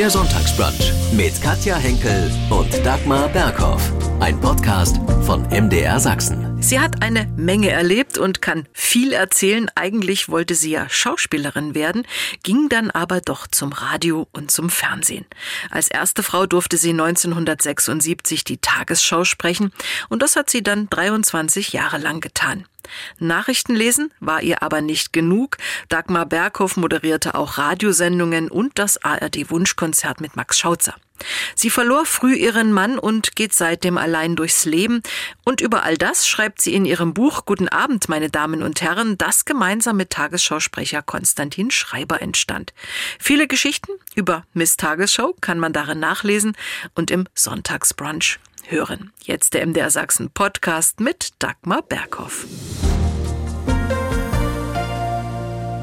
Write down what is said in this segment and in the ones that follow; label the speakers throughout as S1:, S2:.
S1: Der Sonntagsbrunch mit Katja Henkel und Dagmar Berghoff. Ein Podcast von MDR Sachsen.
S2: Sie hat eine Menge erlebt und kann viel erzählen. Eigentlich wollte sie ja Schauspielerin werden, ging dann aber doch zum Radio und zum Fernsehen. Als erste Frau durfte sie 1976 die Tagesschau sprechen und das hat sie dann 23 Jahre lang getan. Nachrichten lesen war ihr aber nicht genug. Dagmar Berghoff moderierte auch Radiosendungen und das ARD Wunschkonzert mit Max Schautzer. Sie verlor früh ihren Mann und geht seitdem allein durchs Leben. Und über all das schreibt sie in ihrem Buch Guten Abend, meine Damen und Herren, das gemeinsam mit Tagesschausprecher Konstantin Schreiber entstand. Viele Geschichten über Miss Tagesschau kann man darin nachlesen und im Sonntagsbrunch hören. Jetzt der MDR Sachsen Podcast mit Dagmar Berghoff.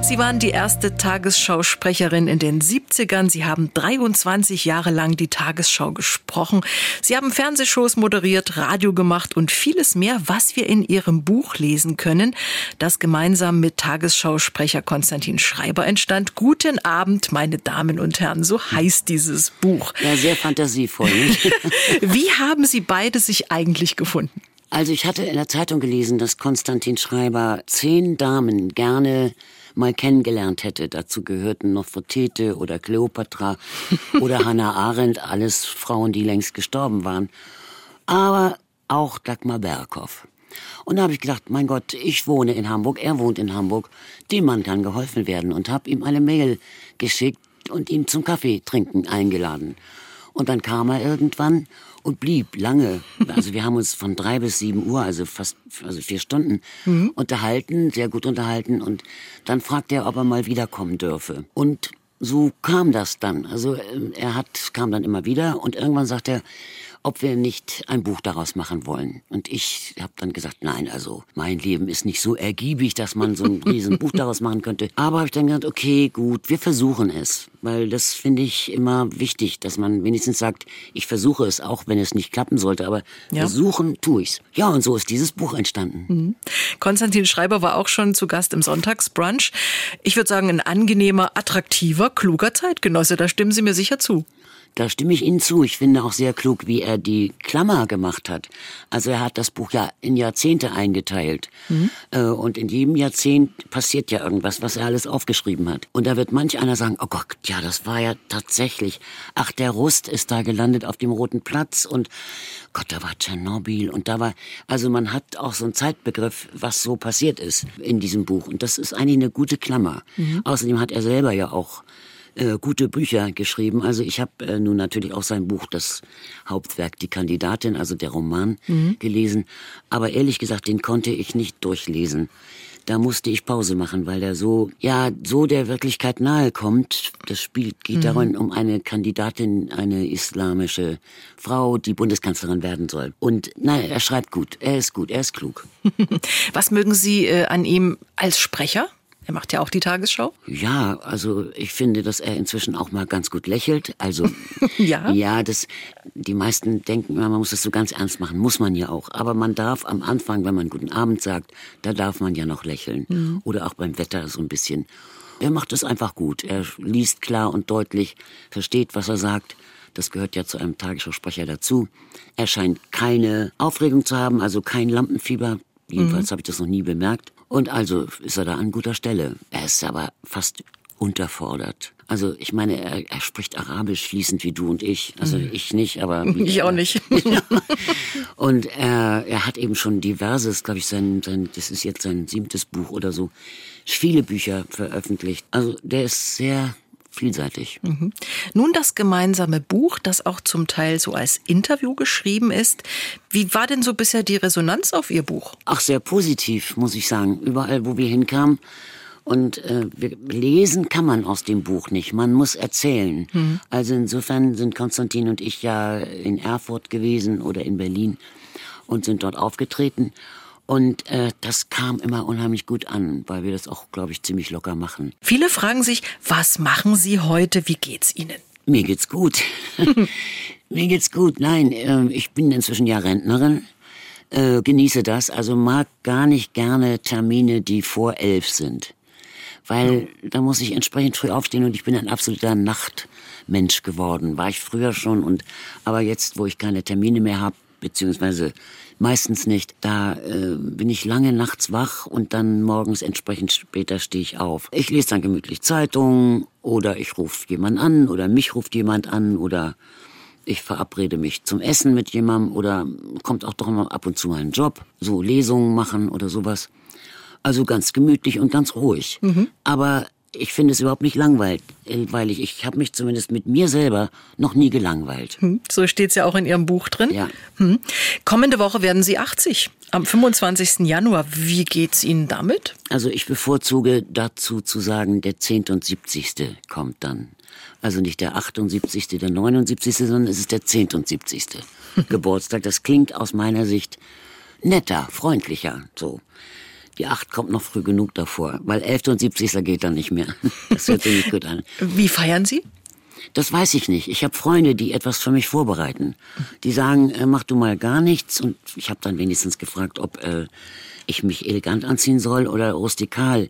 S2: Sie waren die erste Tagesschausprecherin in den 70ern. Sie haben 23 Jahre lang die Tagesschau gesprochen. Sie haben Fernsehshows moderiert, Radio gemacht und vieles mehr, was wir in Ihrem Buch lesen können, das gemeinsam mit Tagesschausprecher Konstantin Schreiber entstand. Guten Abend, meine Damen und Herren, so heißt dieses Buch.
S3: Ja, sehr fantasievoll.
S2: Wie haben Sie beide sich eigentlich gefunden?
S3: Also ich hatte in der Zeitung gelesen, dass Konstantin Schreiber zehn Damen gerne mal kennengelernt hätte. Dazu gehörten Nofretete oder Kleopatra oder Hannah Arendt, alles Frauen, die längst gestorben waren. Aber auch Dagmar Berghoff. Und da habe ich gedacht, mein Gott, ich wohne in Hamburg, er wohnt in Hamburg, dem Mann kann geholfen werden und habe ihm eine Mail geschickt und ihn zum Kaffee trinken eingeladen. Und dann kam er irgendwann und blieb lange. Also wir haben uns von drei bis sieben Uhr, also fast also vier Stunden, mhm. unterhalten, sehr gut unterhalten. Und dann fragte er, ob er mal wiederkommen dürfe. Und so kam das dann. Also ähm, er hat kam dann immer wieder und irgendwann sagt er, ob wir nicht ein Buch daraus machen wollen. Und ich habe dann gesagt, nein, also mein Leben ist nicht so ergiebig, dass man so ein riesen Buch daraus machen könnte. Aber habe ich dann gesagt, okay, gut, wir versuchen es. Weil das finde ich immer wichtig, dass man wenigstens sagt, ich versuche es, auch wenn es nicht klappen sollte, aber ja. versuchen tue ich's. Ja, und so ist dieses Buch entstanden. Mhm.
S2: Konstantin Schreiber war auch schon zu Gast im Sonntagsbrunch. Ich würde sagen, ein angenehmer, attraktiver, kluger Zeitgenosse. Da stimmen Sie mir sicher zu.
S3: Da stimme ich Ihnen zu. Ich finde auch sehr klug, wie er die Klammer gemacht hat. Also er hat das Buch ja in Jahrzehnte eingeteilt. Mhm. Äh, und in jedem Jahrzehnt passiert ja irgendwas, was er alles aufgeschrieben hat. Und da wird manch einer sagen, oh Gott, ja, das war ja tatsächlich. Ach, der Rust ist da gelandet auf dem Roten Platz und Gott, da war Tschernobyl und da war, also man hat auch so einen Zeitbegriff, was so passiert ist in diesem Buch. Und das ist eigentlich eine gute Klammer. Mhm. Außerdem hat er selber ja auch äh, gute Bücher geschrieben. Also ich habe äh, nun natürlich auch sein Buch, das Hauptwerk Die Kandidatin, also der Roman, mhm. gelesen. Aber ehrlich gesagt, den konnte ich nicht durchlesen. Da musste ich Pause machen, weil der so, ja, so der Wirklichkeit nahe kommt. Das Spiel geht mhm. darin um eine Kandidatin, eine islamische Frau, die Bundeskanzlerin werden soll. Und naja, er schreibt gut, er ist gut, er ist klug.
S2: Was mögen Sie äh, an ihm als Sprecher? Er macht ja auch die Tagesschau.
S3: Ja, also ich finde, dass er inzwischen auch mal ganz gut lächelt. Also ja, ja, das. Die meisten denken man muss das so ganz ernst machen. Muss man ja auch. Aber man darf am Anfang, wenn man guten Abend sagt, da darf man ja noch lächeln. Mhm. Oder auch beim Wetter so ein bisschen. Er macht es einfach gut. Er liest klar und deutlich, versteht, was er sagt. Das gehört ja zu einem Tagesschausprecher dazu. Er scheint keine Aufregung zu haben, also kein Lampenfieber. Jedenfalls mhm. habe ich das noch nie bemerkt. Und also ist er da an guter Stelle. Er ist aber fast unterfordert. Also ich meine, er, er spricht Arabisch fließend wie du und ich. Also mhm. ich nicht, aber
S2: ich auch nicht.
S3: und er, er hat eben schon diverses, glaube ich, sein, sein, das ist jetzt sein siebtes Buch oder so, viele Bücher veröffentlicht. Also der ist sehr vielseitig. Mhm.
S2: Nun das gemeinsame Buch, das auch zum Teil so als Interview geschrieben ist. Wie war denn so bisher die Resonanz auf Ihr Buch?
S3: Ach, sehr positiv, muss ich sagen. Überall, wo wir hinkamen. Und äh, lesen kann man aus dem Buch nicht, man muss erzählen. Mhm. Also insofern sind Konstantin und ich ja in Erfurt gewesen oder in Berlin und sind dort aufgetreten. Und äh, das kam immer unheimlich gut an, weil wir das auch, glaube ich, ziemlich locker machen.
S2: Viele fragen sich, was machen Sie heute? Wie geht's Ihnen?
S3: Mir geht's gut. Mir geht's gut. Nein, äh, ich bin inzwischen ja Rentnerin. Äh, genieße das. Also mag gar nicht gerne Termine, die vor elf sind weil da muss ich entsprechend früh aufstehen und ich bin ein absoluter Nachtmensch geworden. War ich früher schon und aber jetzt, wo ich keine Termine mehr habe, beziehungsweise meistens nicht, da äh, bin ich lange nachts wach und dann morgens entsprechend später stehe ich auf. Ich lese dann gemütlich Zeitungen oder ich rufe jemand an oder mich ruft jemand an oder ich verabrede mich zum Essen mit jemandem oder kommt auch doch mal ab und zu mal ein Job, so Lesungen machen oder sowas. Also ganz gemütlich und ganz ruhig. Mhm. Aber ich finde es überhaupt nicht langweilig. Ich habe mich zumindest mit mir selber noch nie gelangweilt. Hm,
S2: so steht es ja auch in Ihrem Buch drin.
S3: Ja.
S2: Hm. Kommende Woche werden Sie 80. Am 25. Januar. Wie geht's Ihnen damit?
S3: Also ich bevorzuge dazu zu sagen, der 10. und 70. kommt dann. Also nicht der 78., der 79., sondern es ist der 10. und 70. Geburtstag. Das klingt aus meiner Sicht netter, freundlicher, so. Die 8 kommt noch früh genug davor, weil 11. und 70. geht dann nicht mehr. Das hört sich nicht gut an.
S2: Wie feiern Sie?
S3: Das weiß ich nicht. Ich habe Freunde, die etwas für mich vorbereiten. Die sagen, äh, mach du mal gar nichts. Und ich habe dann wenigstens gefragt, ob äh, ich mich elegant anziehen soll oder rustikal.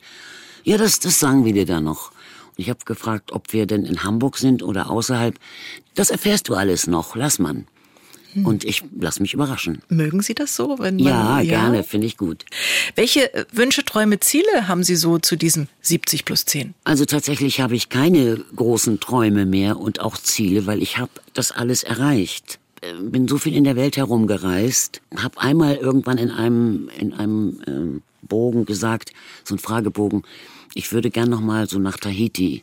S3: Ja, das, das sagen wir dir dann noch. Und ich habe gefragt, ob wir denn in Hamburg sind oder außerhalb. Das erfährst du alles noch. Lass man. Hm. Und ich lasse mich überraschen.
S2: Mögen Sie das so?
S3: Wenn man, ja, ja, gerne, finde ich gut.
S2: Welche äh, Wünsche, Träume, Ziele haben Sie so zu diesem 70 plus 10?
S3: Also tatsächlich habe ich keine großen Träume mehr und auch Ziele, weil ich habe das alles erreicht äh, bin so viel in der Welt herumgereist, habe einmal irgendwann in einem in einem äh, Bogen gesagt, so ein Fragebogen, ich würde gern noch mal so nach Tahiti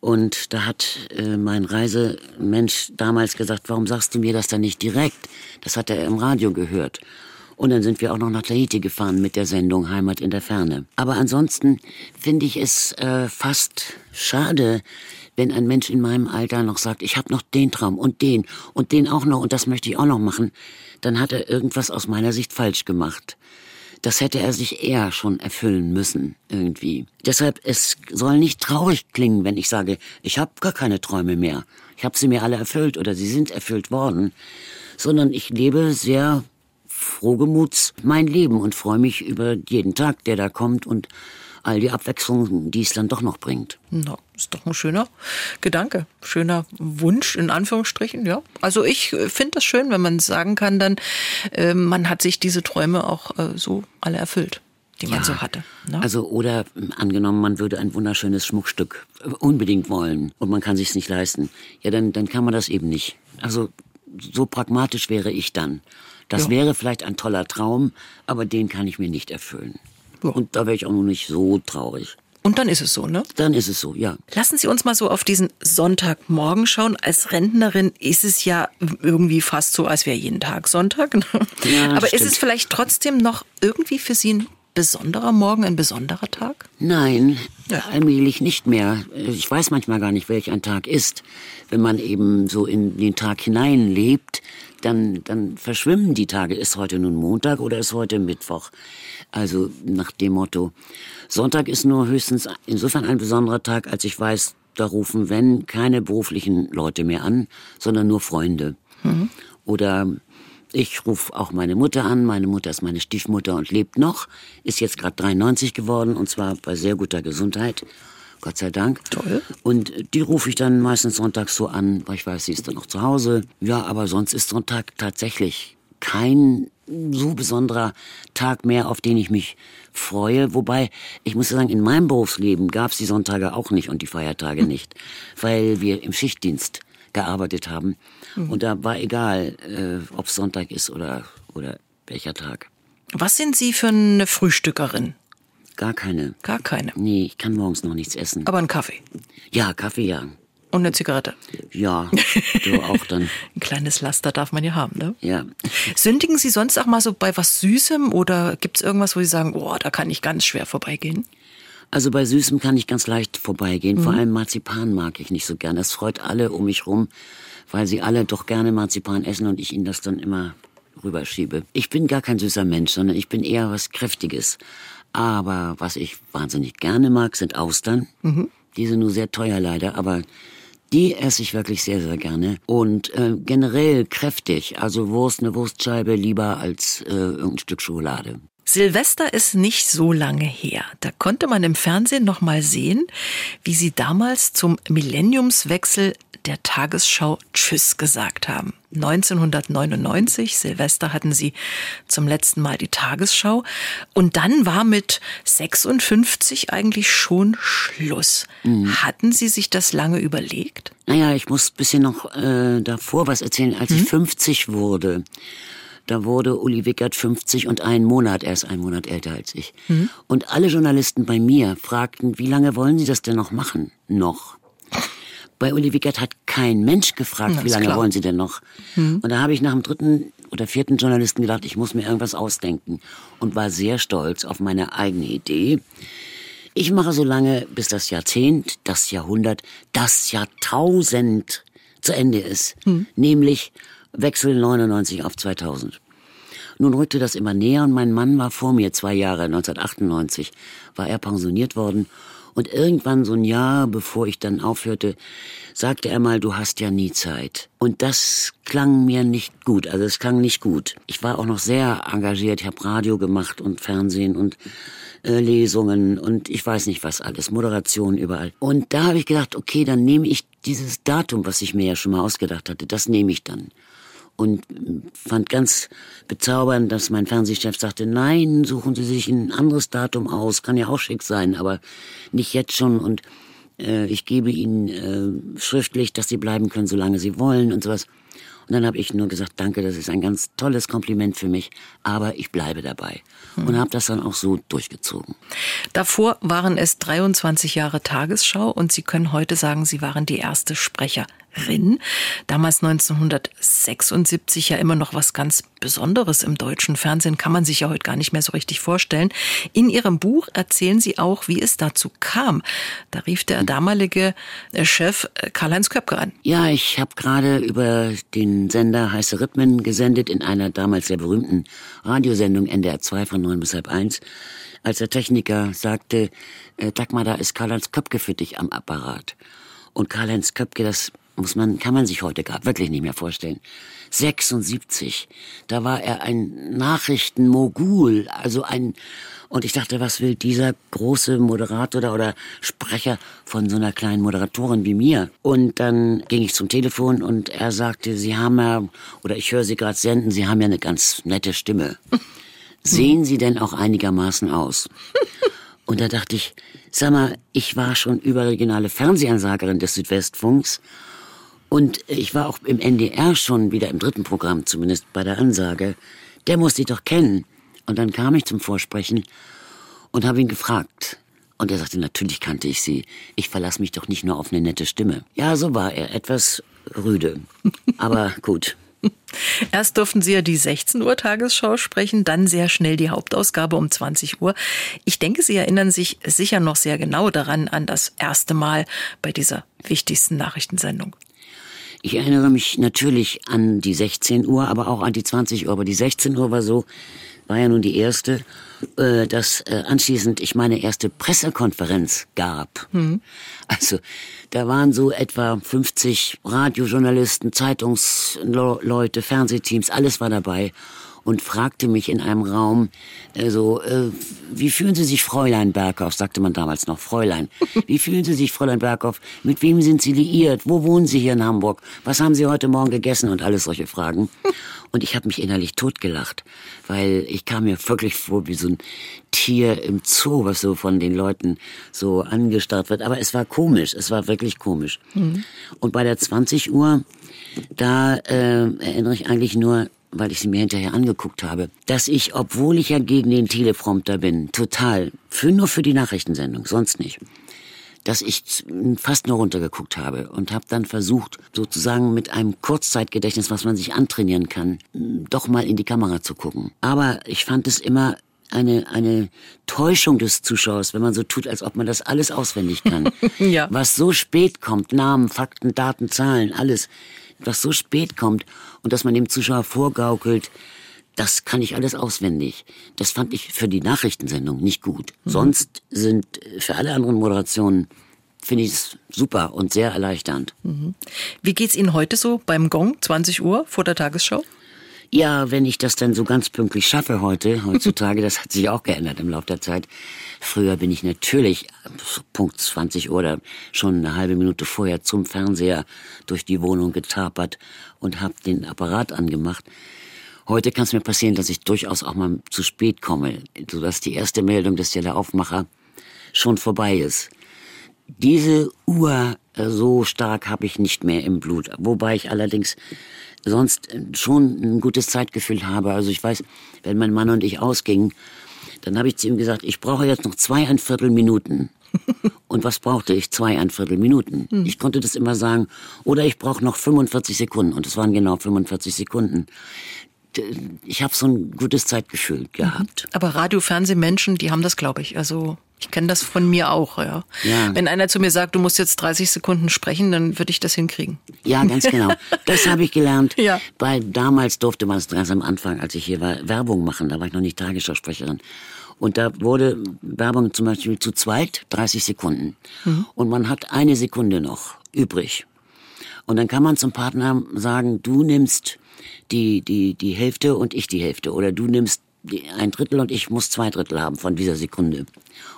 S3: und da hat äh, mein Reisemensch damals gesagt, warum sagst du mir das dann nicht direkt? Das hat er im Radio gehört. Und dann sind wir auch noch nach Tahiti gefahren mit der Sendung Heimat in der Ferne. Aber ansonsten finde ich es äh, fast schade, wenn ein Mensch in meinem Alter noch sagt, ich habe noch den Traum und den und den auch noch und das möchte ich auch noch machen, dann hat er irgendwas aus meiner Sicht falsch gemacht. Das hätte er sich eher schon erfüllen müssen, irgendwie. Deshalb, es soll nicht traurig klingen, wenn ich sage, ich habe gar keine Träume mehr. Ich habe sie mir alle erfüllt oder sie sind erfüllt worden. Sondern ich lebe sehr frohgemuts mein Leben und freue mich über jeden Tag, der da kommt und all die Abwechslung, die es dann doch noch bringt.
S2: Na, ist doch ein schöner Gedanke, schöner Wunsch in Anführungsstrichen, ja. Also ich äh, finde das schön, wenn man sagen kann, dann äh, man hat sich diese Träume auch äh, so alle erfüllt die man ja, so hatte.
S3: Ne? Also oder ähm, angenommen, man würde ein wunderschönes Schmuckstück äh, unbedingt wollen und man kann sich nicht leisten. Ja, dann dann kann man das eben nicht. Also so pragmatisch wäre ich dann. Das ja. wäre vielleicht ein toller Traum, aber den kann ich mir nicht erfüllen. Ja. Und da wäre ich auch noch nicht so traurig.
S2: Und dann ist es so, ne?
S3: Dann ist es so, ja.
S2: Lassen Sie uns mal so auf diesen Sonntagmorgen schauen. Als Rentnerin ist es ja irgendwie fast so, als wäre jeden Tag Sonntag. Ne? Ja, Aber stimmt. ist es vielleicht trotzdem noch irgendwie für Sie ein besonderer Morgen, ein besonderer Tag?
S3: Nein, ja. allmählich nicht mehr. Ich weiß manchmal gar nicht, welch ein Tag ist. Wenn man eben so in den Tag hineinlebt, dann, dann verschwimmen die Tage. Ist heute nun Montag oder ist heute Mittwoch? Also nach dem Motto. Sonntag ist nur höchstens insofern ein besonderer Tag, als ich weiß, da rufen, wenn, keine beruflichen Leute mehr an, sondern nur Freunde. Mhm. Oder ich rufe auch meine Mutter an. Meine Mutter ist meine Stiefmutter und lebt noch, ist jetzt gerade 93 geworden und zwar bei sehr guter Gesundheit. Gott sei Dank.
S2: Toll.
S3: Und die rufe ich dann meistens sonntags so an, weil ich weiß, sie ist dann noch zu Hause. Ja, aber sonst ist Sonntag tatsächlich kein so besonderer Tag mehr, auf den ich mich freue. Wobei, ich muss sagen, in meinem Berufsleben gab es die Sonntage auch nicht und die Feiertage nicht, weil wir im Schichtdienst gearbeitet haben. Mhm. Und da war egal, äh, ob Sonntag ist oder, oder welcher Tag.
S2: Was sind Sie für eine Frühstückerin?
S3: Gar keine.
S2: Gar keine?
S3: Nee, ich kann morgens noch nichts essen.
S2: Aber einen Kaffee?
S3: Ja, Kaffee, ja.
S2: Und eine Zigarette.
S3: Ja, du auch dann.
S2: Ein kleines Laster darf man ja haben, ne?
S3: Ja.
S2: Sündigen Sie sonst auch mal so bei was Süßem oder gibt es irgendwas, wo Sie sagen, oh, da kann ich ganz schwer vorbeigehen?
S3: Also bei Süßem kann ich ganz leicht vorbeigehen. Mhm. Vor allem Marzipan mag ich nicht so gern. Das freut alle um mich rum, weil sie alle doch gerne Marzipan essen und ich ihnen das dann immer rüberschiebe. Ich bin gar kein süßer Mensch, sondern ich bin eher was Kräftiges. Aber was ich wahnsinnig gerne mag, sind Austern. Mhm. Die sind nur sehr teuer leider, aber die esse ich wirklich sehr, sehr gerne. Und äh, generell kräftig. Also Wurst, eine Wurstscheibe lieber als äh, irgendein Stück Schokolade.
S2: Silvester ist nicht so lange her. Da konnte man im Fernsehen noch mal sehen, wie Sie damals zum Millenniumswechsel der Tagesschau Tschüss gesagt haben. 1999, Silvester, hatten Sie zum letzten Mal die Tagesschau. Und dann war mit 56 eigentlich schon Schluss. Mhm. Hatten Sie sich das lange überlegt?
S3: Naja, ich muss ein bisschen noch äh, davor was erzählen. Als mhm. ich 50 wurde, da wurde Uli Wickert 50 und einen Monat, er ist einen Monat älter als ich. Mhm. Und alle Journalisten bei mir fragten, wie lange wollen Sie das denn noch machen? Noch. Bei Uli Wickert hat kein Mensch gefragt, ja, wie lange wollen Sie denn noch? Mhm. Und da habe ich nach dem dritten oder vierten Journalisten gedacht, ich muss mir irgendwas ausdenken und war sehr stolz auf meine eigene Idee. Ich mache so lange, bis das Jahrzehnt, das Jahrhundert, das Jahrtausend zu Ende ist. Mhm. Nämlich Wechsel 99 auf 2000. Nun rückte das immer näher und mein Mann war vor mir zwei Jahre, 1998 war er pensioniert worden und irgendwann so ein Jahr, bevor ich dann aufhörte, sagte er mal, du hast ja nie Zeit. Und das klang mir nicht gut, also es klang nicht gut. Ich war auch noch sehr engagiert, ich habe Radio gemacht und Fernsehen und äh, Lesungen und ich weiß nicht was alles, Moderation überall. Und da habe ich gedacht, okay, dann nehme ich dieses Datum, was ich mir ja schon mal ausgedacht hatte, das nehme ich dann und fand ganz bezaubernd, dass mein Fernsehchef sagte, nein, suchen Sie sich ein anderes Datum aus, kann ja auch schick sein, aber nicht jetzt schon und äh, ich gebe Ihnen äh, schriftlich, dass Sie bleiben können, solange Sie wollen und sowas. Und dann habe ich nur gesagt, danke, das ist ein ganz tolles Kompliment für mich, aber ich bleibe dabei. Hm. Und habe das dann auch so durchgezogen.
S2: Davor waren es 23 Jahre Tagesschau und Sie können heute sagen, Sie waren die erste Sprecherin Rin. Damals 1976 ja immer noch was ganz Besonderes im deutschen Fernsehen, kann man sich ja heute gar nicht mehr so richtig vorstellen. In Ihrem Buch erzählen Sie auch, wie es dazu kam. Da rief der damalige äh, Chef äh, Karl-Heinz Köpke an.
S3: Ja, ich habe gerade über den Sender Heiße Rhythmen gesendet in einer damals sehr berühmten Radiosendung NDR 2 von 9 bis halb 1 als der Techniker sagte, äh, Dagmar, da ist Karl-Heinz Köpke für dich am Apparat. Und Karl-Heinz Köpke, das muss man, kann man sich heute gar wirklich nicht mehr vorstellen. 76, da war er ein Nachrichtenmogul, also ein, und ich dachte, was will dieser große Moderator oder, oder Sprecher von so einer kleinen Moderatorin wie mir? Und dann ging ich zum Telefon und er sagte, Sie haben ja, oder ich höre Sie gerade senden, Sie haben ja eine ganz nette Stimme. Sehen Sie denn auch einigermaßen aus? Und da dachte ich, sag mal, ich war schon überregionale Fernsehansagerin des Südwestfunks und ich war auch im NDR schon wieder im dritten Programm, zumindest bei der Ansage. Der muss sie doch kennen. Und dann kam ich zum Vorsprechen und habe ihn gefragt. Und er sagte, natürlich kannte ich sie. Ich verlasse mich doch nicht nur auf eine nette Stimme. Ja, so war er. Etwas rüde. Aber gut.
S2: Erst durften Sie ja die 16 Uhr Tagesschau sprechen, dann sehr schnell die Hauptausgabe um 20 Uhr. Ich denke, Sie erinnern sich sicher noch sehr genau daran an das erste Mal bei dieser wichtigsten Nachrichtensendung.
S3: Ich erinnere mich natürlich an die 16 Uhr, aber auch an die 20 Uhr. Aber die 16 Uhr war so, war ja nun die erste, äh, dass äh, anschließend ich meine erste Pressekonferenz gab. Mhm. Also da waren so etwa 50 Radiojournalisten, Zeitungsleute, Fernsehteams, alles war dabei und fragte mich in einem Raum äh, so, äh, wie fühlen Sie sich, Fräulein Berghoff, sagte man damals noch, Fräulein. Wie fühlen Sie sich, Fräulein Berghoff? Mit wem sind Sie liiert? Wo wohnen Sie hier in Hamburg? Was haben Sie heute Morgen gegessen? Und alles solche Fragen. Und ich habe mich innerlich totgelacht, weil ich kam mir wirklich vor wie so ein Tier im Zoo, was so von den Leuten so angestarrt wird. Aber es war komisch, es war wirklich komisch. Mhm. Und bei der 20 Uhr, da äh, erinnere ich eigentlich nur weil ich sie mir hinterher angeguckt habe, dass ich, obwohl ich ja gegen den Teleprompter bin, total, für nur für die Nachrichtensendung, sonst nicht, dass ich fast nur runtergeguckt habe und habe dann versucht, sozusagen mit einem Kurzzeitgedächtnis, was man sich antrainieren kann, doch mal in die Kamera zu gucken. Aber ich fand es immer eine, eine Täuschung des Zuschauers, wenn man so tut, als ob man das alles auswendig kann. ja. Was so spät kommt, Namen, Fakten, Daten, Zahlen, alles was so spät kommt und dass man dem Zuschauer vorgaukelt, das kann ich alles auswendig. Das fand ich für die Nachrichtensendung nicht gut. Mhm. Sonst sind für alle anderen Moderationen finde ich es super und sehr erleichternd. Mhm.
S2: Wie geht's Ihnen heute so beim Gong 20 Uhr vor der Tagesschau?
S3: Ja, wenn ich das dann so ganz pünktlich schaffe heute, heutzutage, das hat sich auch geändert im Laufe der Zeit. Früher bin ich natürlich Punkt 20 oder schon eine halbe Minute vorher zum Fernseher durch die Wohnung getapert und habe den Apparat angemacht. Heute kann es mir passieren, dass ich durchaus auch mal zu spät komme, sodass die erste Meldung des Teleraufmacher schon vorbei ist. Diese Uhr so stark habe ich nicht mehr im Blut, wobei ich allerdings sonst schon ein gutes Zeitgefühl habe. Also ich weiß, wenn mein Mann und ich ausgingen, dann habe ich zu ihm gesagt, ich brauche jetzt noch zweieinviertel Minuten. Und was brauchte ich? Zweieinviertel Minuten. Hm. Ich konnte das immer sagen. Oder ich brauche noch 45 Sekunden. Und es waren genau 45 Sekunden. Ich habe so ein gutes Zeitgefühl gehabt.
S2: Mhm. Aber Radio, Fernsehmenschen, die haben das, glaube ich. Also ich kenne das von mir auch, ja. ja. Wenn einer zu mir sagt, du musst jetzt 30 Sekunden sprechen, dann würde ich das hinkriegen.
S3: Ja, ganz genau. Das habe ich gelernt. ja. Weil damals durfte man es ganz am Anfang, als ich hier war, Werbung machen. Da war ich noch nicht Tagesschausprecherin. Und da wurde Werbung zum Beispiel zu zweit 30 Sekunden. Mhm. Und man hat eine Sekunde noch übrig. Und dann kann man zum Partner sagen, du nimmst die, die, die Hälfte und ich die Hälfte. Oder du nimmst ein Drittel und ich muss zwei Drittel haben von dieser Sekunde.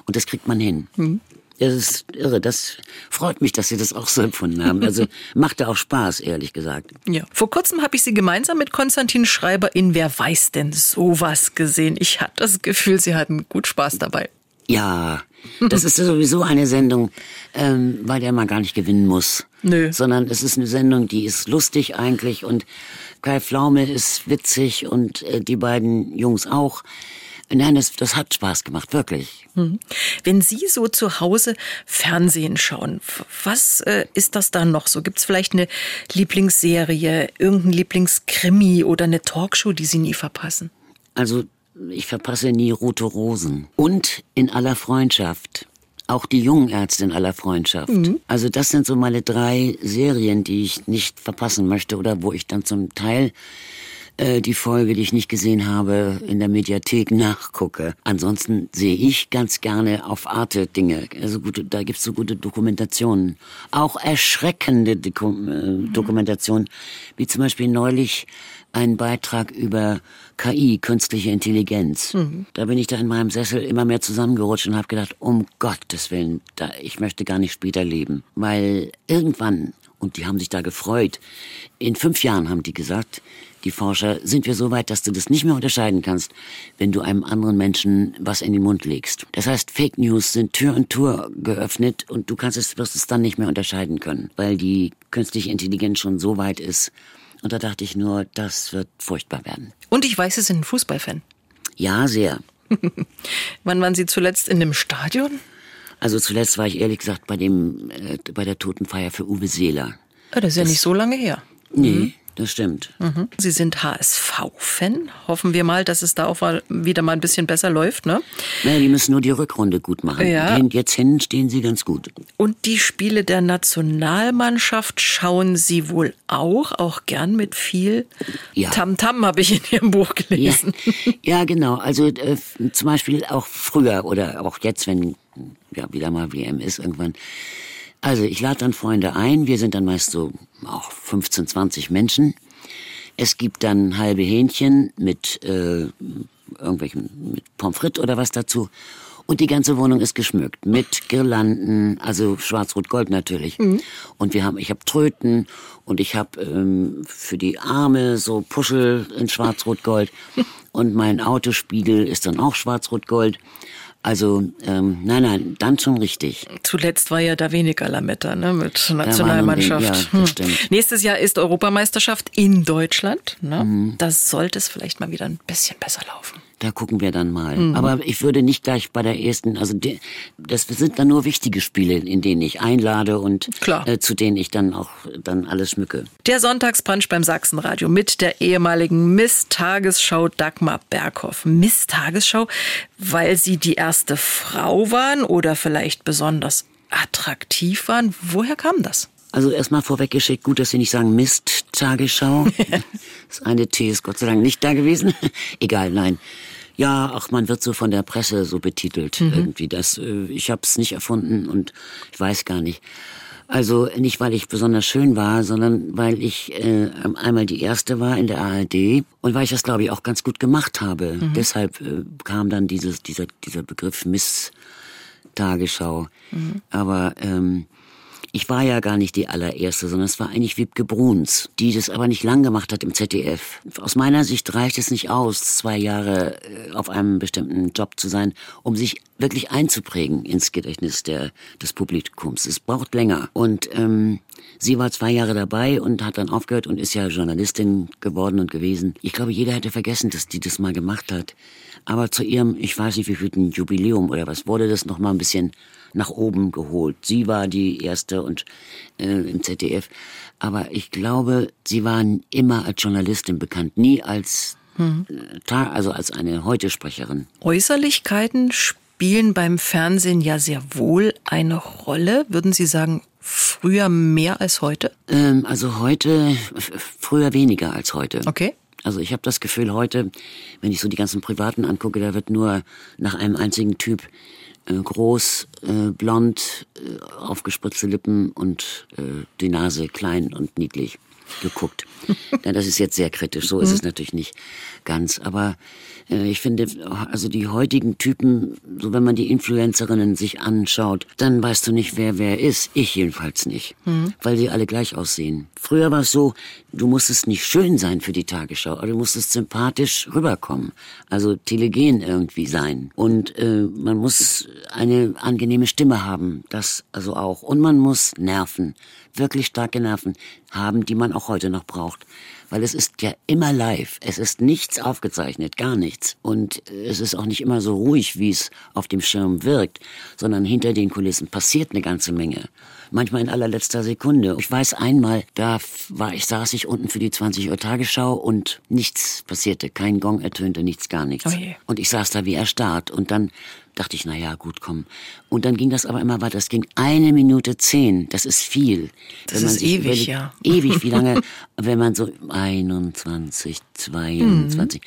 S3: Und das kriegt man hin. Mhm. Das ist irre. Das freut mich, dass Sie das auch so empfunden haben. Also machte auch Spaß, ehrlich gesagt.
S2: Ja. Vor kurzem habe ich Sie gemeinsam mit Konstantin Schreiber in Wer weiß denn sowas gesehen. Ich hatte das Gefühl, Sie hatten gut Spaß dabei.
S3: Ja, das ist sowieso eine Sendung, ähm, bei der man gar nicht gewinnen muss. Nö. Sondern es ist eine Sendung, die ist lustig eigentlich und Kai Pflaume ist witzig und äh, die beiden Jungs auch. Nein, das, das hat Spaß gemacht, wirklich. Hm.
S2: Wenn Sie so zu Hause Fernsehen schauen, was äh, ist das da noch so? Gibt es vielleicht eine Lieblingsserie, irgendein Lieblingskrimi oder eine Talkshow, die Sie nie verpassen?
S3: Also ich verpasse nie Rote Rosen. Und in aller Freundschaft. Auch die jungen Ärzte in aller Freundschaft. Mhm. Also das sind so meine drei Serien, die ich nicht verpassen möchte oder wo ich dann zum Teil äh, die Folge, die ich nicht gesehen habe, in der Mediathek nachgucke. Ansonsten sehe ich ganz gerne auf Arte Dinge. Also gute, da gibt's so gute Dokumentationen. Auch erschreckende Dokum äh, Dokumentationen, wie zum Beispiel neulich einen Beitrag über KI, künstliche Intelligenz. Mhm. Da bin ich da in meinem Sessel immer mehr zusammengerutscht und habe gedacht, um Gottes Willen, da, ich möchte gar nicht später leben. Weil irgendwann, und die haben sich da gefreut, in fünf Jahren haben die gesagt, die Forscher, sind wir so weit, dass du das nicht mehr unterscheiden kannst, wenn du einem anderen Menschen was in den Mund legst. Das heißt, Fake News sind Tür und Tür geöffnet und du kannst es, wirst es dann nicht mehr unterscheiden können, weil die künstliche Intelligenz schon so weit ist, und da dachte ich nur, das wird furchtbar werden.
S2: Und ich weiß, Sie sind ein Fußballfan.
S3: Ja, sehr.
S2: Wann waren Sie zuletzt in dem Stadion?
S3: Also zuletzt war ich ehrlich gesagt bei dem äh, bei der Totenfeier für Uwe Seeler. Ja,
S2: ah, das ist ja das, nicht so lange her.
S3: Nee, mhm. Das stimmt.
S2: Mhm. Sie sind HSV-Fan. Hoffen wir mal, dass es da auch mal wieder mal ein bisschen besser läuft, ne?
S3: Naja, die müssen nur die Rückrunde gut machen. Ja. Jetzt hin stehen sie ganz gut.
S2: Und die Spiele der Nationalmannschaft schauen Sie wohl auch, auch gern mit viel ja. Tamtam, habe ich in Ihrem Buch gelesen.
S3: Ja, ja genau. Also äh, zum Beispiel auch früher oder auch jetzt, wenn ja wieder mal WM ist irgendwann also ich lade dann Freunde ein, wir sind dann meist so auch 15, 20 Menschen. Es gibt dann halbe Hähnchen mit äh, irgendwelchen mit Pommes frites oder was dazu. Und die ganze Wohnung ist geschmückt mit Girlanden, also schwarz-rot-gold natürlich. Mhm. Und wir haben, ich habe Tröten und ich habe ähm, für die Arme so Puschel in schwarz-rot-gold und mein Autospiegel ist dann auch schwarz-rot-gold. Also ähm, nein, nein, dann schon richtig.
S2: Zuletzt war ja da weniger Lametta ne, mit Nationalmannschaft. Ja, hm. Nächstes Jahr ist Europameisterschaft in Deutschland. Ne? Mhm. Da sollte es vielleicht mal wieder ein bisschen besser laufen.
S3: Da gucken wir dann mal. Mhm. Aber ich würde nicht gleich bei der ersten, also die, das sind dann nur wichtige Spiele, in denen ich einlade und äh, zu denen ich dann auch dann alles schmücke.
S2: Der Sonntagsbrunch beim Sachsenradio mit der ehemaligen Miss Tagesschau Dagmar Berghoff. Miss Tagesschau, weil sie die erste Frau waren oder vielleicht besonders attraktiv waren. Woher kam das?
S3: Also erstmal vorweggeschickt, gut, dass Sie nicht sagen Mist-Tagesschau. das eine T ist Gott sei Dank nicht da gewesen. Egal, nein. Ja, ach, man wird so von der Presse so betitelt mhm. irgendwie. Das, äh, ich habe es nicht erfunden und ich weiß gar nicht. Also nicht, weil ich besonders schön war, sondern weil ich äh, einmal die erste war in der ARD und weil ich das, glaube ich, auch ganz gut gemacht habe. Mhm. Deshalb äh, kam dann dieses, dieser, dieser Begriff Miss Tagesschau. Mhm. Aber ähm, ich war ja gar nicht die allererste, sondern es war eigentlich Wiebke Bruns, die das aber nicht lang gemacht hat im ZDF. Aus meiner Sicht reicht es nicht aus, zwei Jahre äh, auf einem bestimmten Job zu sein, um sich wirklich einzuprägen ins Gedächtnis der, des Publikums. Es braucht länger. Und ähm, sie war zwei Jahre dabei und hat dann aufgehört und ist ja Journalistin geworden und gewesen. Ich glaube, jeder hätte vergessen, dass die das mal gemacht hat. Aber zu ihrem, ich weiß nicht wie viel Jubiläum oder was, wurde das noch mal ein bisschen nach oben geholt. Sie war die erste und äh, im ZDF. Aber ich glaube, sie waren immer als Journalistin bekannt, nie als mhm. also als eine Heute-Sprecherin.
S2: Äußerlichkeiten spielen beim Fernsehen ja sehr wohl eine Rolle. Würden Sie sagen, früher mehr als heute?
S3: Ähm, also heute, früher weniger als heute.
S2: Okay.
S3: Also ich habe das Gefühl heute, wenn ich so die ganzen Privaten angucke, da wird nur nach einem einzigen Typ äh, groß, äh, blond, äh, aufgespritzte Lippen und äh, die Nase klein und niedlich geguckt. ja, das ist jetzt sehr kritisch, so ist es mhm. natürlich nicht ganz. Aber äh, ich finde, also die heutigen Typen, so wenn man die Influencerinnen sich anschaut, dann weißt du nicht, wer wer ist. Ich jedenfalls nicht, mhm. weil die alle gleich aussehen. Früher war es so, du musstest nicht schön sein für die Tagesschau, aber du musstest sympathisch rüberkommen, also telegen irgendwie sein. Und äh, man muss eine angenehme Stimme haben, das also auch. Und man muss Nerven, wirklich starke Nerven haben, die man auch heute noch braucht weil es ist ja immer live. Es ist nichts aufgezeichnet, gar nichts. Und es ist auch nicht immer so ruhig, wie es auf dem Schirm wirkt, sondern hinter den Kulissen passiert eine ganze Menge. Manchmal in allerletzter Sekunde. Ich weiß einmal, da war ich, saß ich unten für die 20 Uhr Tagesschau und nichts passierte. Kein Gong ertönte, nichts, gar nichts. Oh und ich saß da wie erstarrt. Und dann dachte ich, na ja, gut, komm. Und dann ging das aber immer weiter. Es ging eine Minute zehn. Das ist viel.
S2: Das ist ewig, überlegt, ja.
S3: Ewig, wie lange, wenn man so 21, 22. Mhm.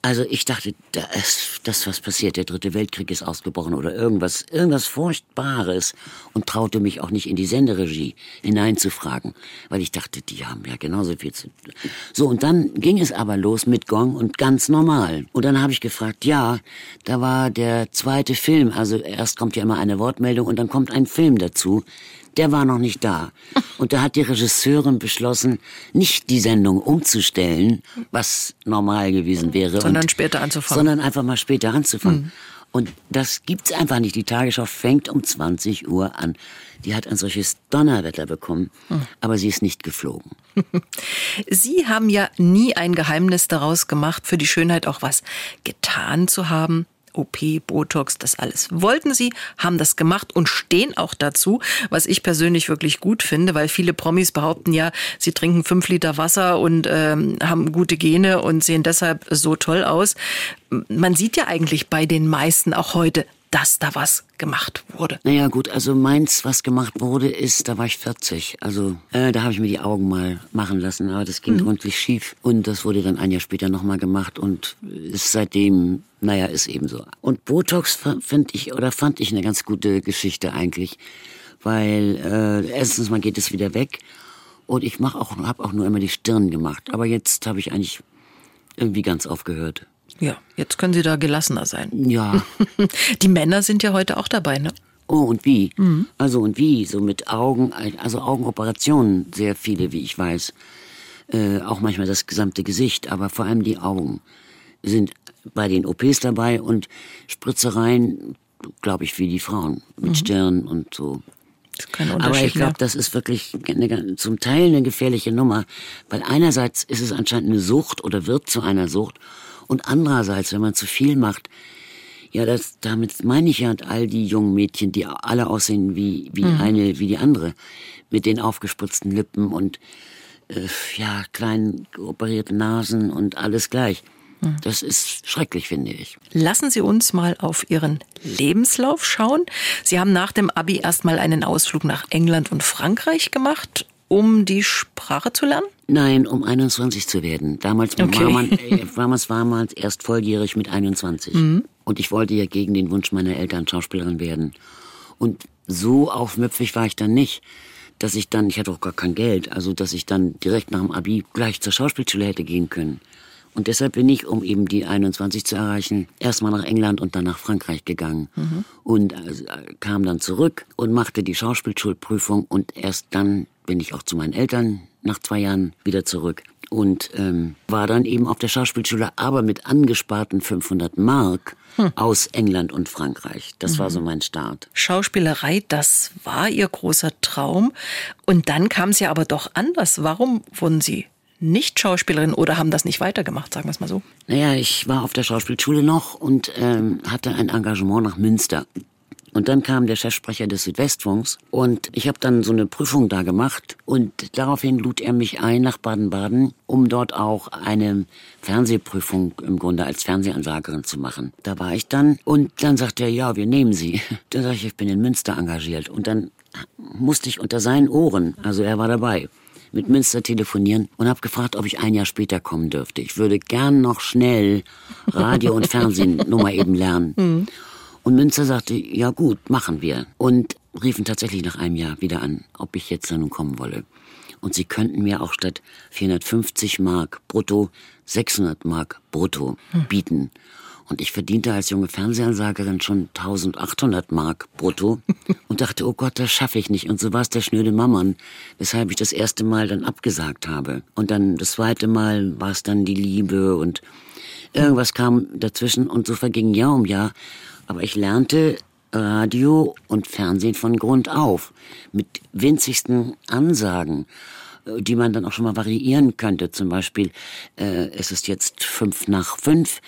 S3: Also ich dachte, das, das was passiert, der dritte Weltkrieg ist ausgebrochen oder irgendwas, irgendwas Furchtbares und traute mich auch nicht in die Senderegie hineinzufragen, weil ich dachte, die haben ja genauso viel zu tun. So, und dann ging es aber los mit Gong und ganz normal. Und dann habe ich gefragt, ja, da war der zweite Film, also erst kommt ja immer eine Wortmeldung und dann kommt ein Film dazu, der war noch nicht da. Und da hat die Regisseurin beschlossen, nicht die Sendung umzustellen, was normal gewesen wäre.
S2: Sondern
S3: und,
S2: später anzufangen.
S3: Sondern einfach mal später anzufangen. Mhm. Und das gibt's einfach nicht. Die Tagesschau fängt um 20 Uhr an. Die hat ein solches Donnerwetter bekommen, mhm. aber sie ist nicht geflogen.
S2: Sie haben ja nie ein Geheimnis daraus gemacht, für die Schönheit auch was getan zu haben. OP, Botox, das alles wollten sie, haben das gemacht und stehen auch dazu, was ich persönlich wirklich gut finde, weil viele Promis behaupten ja, sie trinken fünf Liter Wasser und ähm, haben gute Gene und sehen deshalb so toll aus. Man sieht ja eigentlich bei den meisten auch heute, dass da was gemacht wurde.
S3: Naja gut, also meins, was gemacht wurde, ist, da war ich 40. Also äh, da habe ich mir die Augen mal machen lassen, aber das ging mhm. gründlich schief. Und das wurde dann ein Jahr später nochmal gemacht und ist seitdem, naja, ist eben so. Und Botox fand ich, oder fand ich eine ganz gute Geschichte eigentlich. Weil äh, erstens mal geht es wieder weg und ich mach auch, habe auch nur immer die Stirn gemacht. Aber jetzt habe ich eigentlich irgendwie ganz aufgehört.
S2: Ja, jetzt können Sie da gelassener sein.
S3: Ja.
S2: Die Männer sind ja heute auch dabei, ne?
S3: Oh, und wie? Mhm. Also und wie? So mit Augen, also Augenoperationen, sehr viele, wie ich weiß. Äh, auch manchmal das gesamte Gesicht, aber vor allem die Augen sind bei den OPs dabei und Spritzereien, glaube ich, wie die Frauen, mit mhm. Stirn und so. Aber ich glaube, das ist wirklich eine, zum Teil eine gefährliche Nummer, weil einerseits ist es anscheinend eine Sucht oder wird zu einer Sucht und andererseits, wenn man zu viel macht, ja, das, damit meine ich ja all die jungen Mädchen, die alle aussehen wie, wie mhm. eine, wie die andere, mit den aufgespritzten Lippen und äh, ja, kleinen operierte Nasen und alles gleich. Mhm. Das ist schrecklich, finde ich.
S2: Lassen Sie uns mal auf Ihren Lebenslauf schauen. Sie haben nach dem Abi erstmal einen Ausflug nach England und Frankreich gemacht um die Sprache zu lernen?
S3: Nein, um 21 zu werden. Damals, okay. war, man, äh, damals war man erst volljährig mit 21. Mhm. Und ich wollte ja gegen den Wunsch meiner Eltern Schauspielerin werden. Und so aufmüpfig war ich dann nicht, dass ich dann, ich hatte auch gar kein Geld, also dass ich dann direkt nach dem Abi gleich zur Schauspielschule hätte gehen können. Und deshalb bin ich, um eben die 21 zu erreichen, erstmal nach England und dann nach Frankreich gegangen. Mhm. Und äh, kam dann zurück und machte die Schauspielschulprüfung und erst dann bin ich auch zu meinen Eltern nach zwei Jahren wieder zurück und ähm, war dann eben auf der Schauspielschule, aber mit angesparten 500 Mark hm. aus England und Frankreich. Das mhm. war so mein Start.
S2: Schauspielerei, das war Ihr großer Traum. Und dann kam es ja aber doch anders. Warum wurden Sie nicht Schauspielerin oder haben das nicht weitergemacht, sagen wir es mal so?
S3: Naja, ich war auf der Schauspielschule noch und ähm, hatte ein Engagement nach Münster. Und dann kam der Chefsprecher des Südwestfunks und ich habe dann so eine Prüfung da gemacht und daraufhin lud er mich ein nach Baden-Baden, um dort auch eine Fernsehprüfung im Grunde als Fernsehansagerin zu machen. Da war ich dann und dann sagte er, ja, wir nehmen Sie. Dann sage ich, ich bin in Münster engagiert und dann musste ich unter seinen Ohren, also er war dabei, mit Münster telefonieren und habe gefragt, ob ich ein Jahr später kommen dürfte. Ich würde gern noch schnell Radio und Fernsehen nur mal eben lernen. Und Münster sagte, ja gut, machen wir. Und riefen tatsächlich nach einem Jahr wieder an, ob ich jetzt da nun kommen wolle. Und sie könnten mir auch statt 450 Mark brutto 600 Mark brutto hm. bieten. Und ich verdiente als junge Fernsehansagerin schon 1800 Mark brutto und dachte, oh Gott, das schaffe ich nicht. Und so war es der schnöde Mammon, weshalb ich das erste Mal dann abgesagt habe. Und dann das zweite Mal war es dann die Liebe und irgendwas kam dazwischen und so verging Jahr um Jahr. Aber ich lernte Radio und Fernsehen von Grund auf mit winzigsten Ansagen äh, die man dann auch schon mal variieren könnte. Zum Beispiel, äh, es ist jetzt fünf nach fünf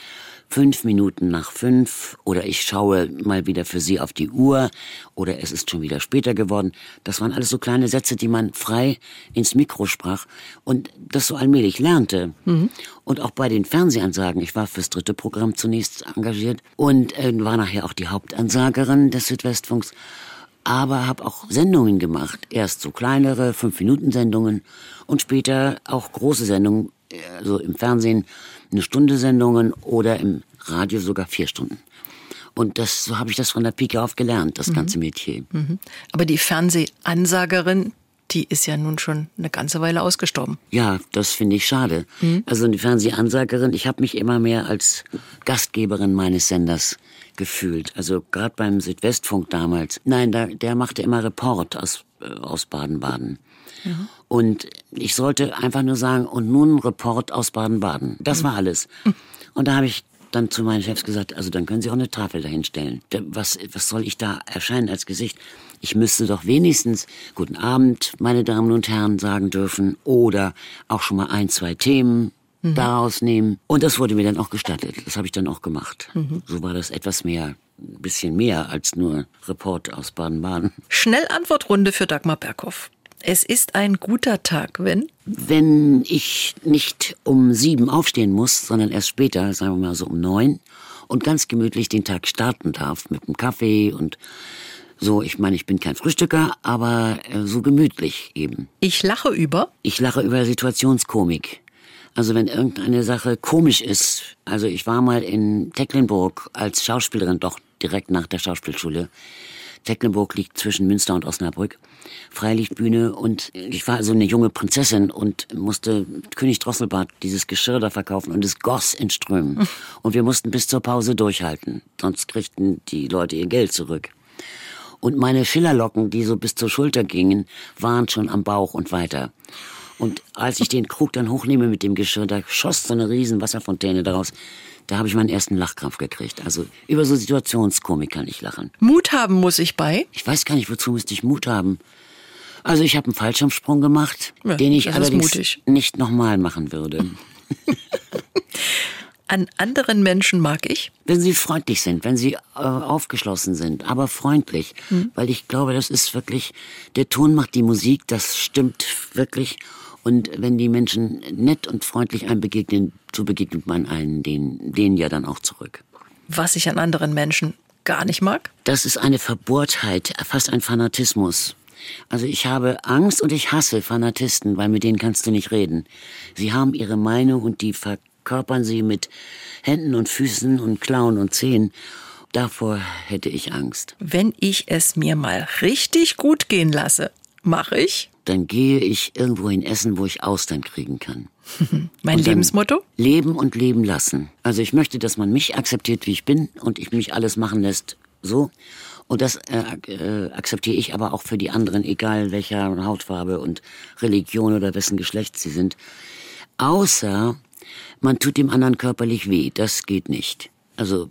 S3: fünf Minuten nach fünf oder ich schaue mal wieder für Sie auf die Uhr oder es ist schon wieder später geworden. Das waren alles so kleine Sätze, die man frei ins Mikro sprach und das so allmählich lernte. Mhm. Und auch bei den Fernsehansagen, ich war fürs dritte Programm zunächst engagiert und äh, war nachher auch die Hauptansagerin des Südwestfunks aber habe auch Sendungen gemacht. Erst so kleinere, fünf Minuten Sendungen und später auch große Sendungen, also im Fernsehen eine Stunde Sendungen oder im Radio sogar vier Stunden. Und das, so habe ich das von der Pike auf gelernt, das mhm. ganze Metier. Mhm.
S2: Aber die Fernsehansagerin, die ist ja nun schon eine ganze Weile ausgestorben.
S3: Ja, das finde ich schade. Mhm. Also die Fernsehansagerin, ich habe mich immer mehr als Gastgeberin meines Senders gefühlt. Also gerade beim Südwestfunk damals. Nein, da, der machte immer Report aus, äh, aus Baden-Baden. Mhm. Und ich sollte einfach nur sagen, und nun Report aus Baden-Baden. Das war alles. Und da habe ich dann zu meinen Chefs gesagt, also dann können Sie auch eine Tafel dahinstellen. Was, was soll ich da erscheinen als Gesicht? Ich müsste doch wenigstens Guten Abend, meine Damen und Herren, sagen dürfen oder auch schon mal ein, zwei Themen mhm. daraus nehmen. Und das wurde mir dann auch gestattet. Das habe ich dann auch gemacht. Mhm. So war das etwas mehr, ein bisschen mehr als nur Report aus Baden-Baden.
S2: Schnellantwortrunde für Dagmar Berghoff. Es ist ein guter Tag, wenn?
S3: Wenn ich nicht um sieben aufstehen muss, sondern erst später, sagen wir mal so um neun, und ganz gemütlich den Tag starten darf mit einem Kaffee und so, ich meine, ich bin kein Frühstücker, aber äh, so gemütlich eben.
S2: Ich lache über?
S3: Ich lache über Situationskomik. Also wenn irgendeine Sache komisch ist. Also ich war mal in Tecklenburg als Schauspielerin, doch direkt nach der Schauspielschule. Tecklenburg liegt zwischen Münster und Osnabrück. Freilichtbühne und ich war also eine junge Prinzessin und musste König Drosselbart dieses Geschirr da verkaufen und es goss in Strömen. Und wir mussten bis zur Pause durchhalten, sonst kriegten die Leute ihr Geld zurück. Und meine Schillerlocken, die so bis zur Schulter gingen, waren schon am Bauch und weiter. Und als ich den Krug dann hochnehme mit dem Geschirr, da schoss so eine riesen Wasserfontäne daraus. Da habe ich meinen ersten Lachkrampf gekriegt. Also über so Situationskomik kann ich lachen.
S2: Mut haben muss ich bei?
S3: Ich weiß gar nicht, wozu müsste ich Mut haben. Also ich habe einen Fallschirmsprung gemacht, ja, den ich allerdings nicht nochmal machen würde.
S2: An anderen Menschen mag ich?
S3: Wenn sie freundlich sind, wenn sie äh, aufgeschlossen sind, aber freundlich. Mhm. Weil ich glaube, das ist wirklich, der Ton macht die Musik, das stimmt wirklich. Und wenn die Menschen nett und freundlich einem begegnen, so begegnet man einen, denen, denen ja dann auch zurück.
S2: Was ich an anderen Menschen gar nicht mag?
S3: Das ist eine Verbohrtheit, fast ein Fanatismus. Also ich habe Angst und ich hasse Fanatisten, weil mit denen kannst du nicht reden. Sie haben ihre Meinung und die verkörpern sie mit Händen und Füßen und Klauen und Zehen. davor hätte ich Angst.
S2: Wenn ich es mir mal richtig gut gehen lasse, mache ich?
S3: Dann gehe ich irgendwo in Essen, wo ich Austern kriegen kann.
S2: mein Lebensmotto?
S3: Leben und leben lassen. Also ich möchte, dass man mich akzeptiert, wie ich bin und ich mich alles machen lässt so. Und das äh, äh, akzeptiere ich aber auch für die anderen, egal welcher Hautfarbe und Religion oder wessen Geschlecht sie sind. Außer man tut dem anderen körperlich weh. Das geht nicht. Also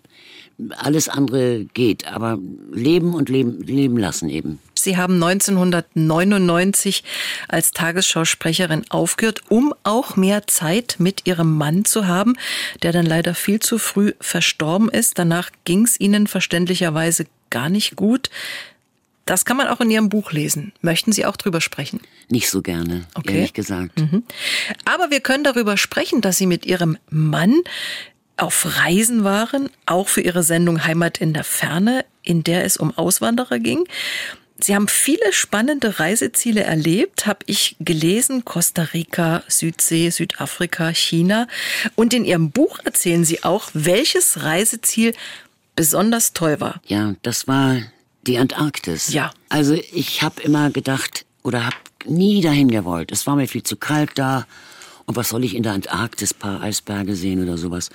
S3: alles andere geht, aber leben und leben, leben lassen eben.
S2: Sie haben 1999 als Tagesschausprecherin aufgehört, um auch mehr Zeit mit Ihrem Mann zu haben, der dann leider viel zu früh verstorben ist. Danach ging es Ihnen verständlicherweise gar nicht gut. Das kann man auch in Ihrem Buch lesen. Möchten Sie auch drüber sprechen?
S3: Nicht so gerne,
S2: Okay.
S3: ehrlich gesagt.
S2: Aber wir können darüber sprechen, dass Sie mit Ihrem Mann auf Reisen waren, auch für Ihre Sendung Heimat in der Ferne, in der es um Auswanderer ging. Sie haben viele spannende Reiseziele erlebt, habe ich gelesen, Costa Rica, Südsee, Südafrika, China. Und in Ihrem Buch erzählen Sie auch, welches Reiseziel besonders toll war.
S3: Ja, das war die Antarktis.
S2: Ja.
S3: Also ich habe immer gedacht oder habe nie dahin gewollt. Es war mir viel zu kalt da. Und was soll ich in der Antarktis, paar Eisberge sehen oder sowas.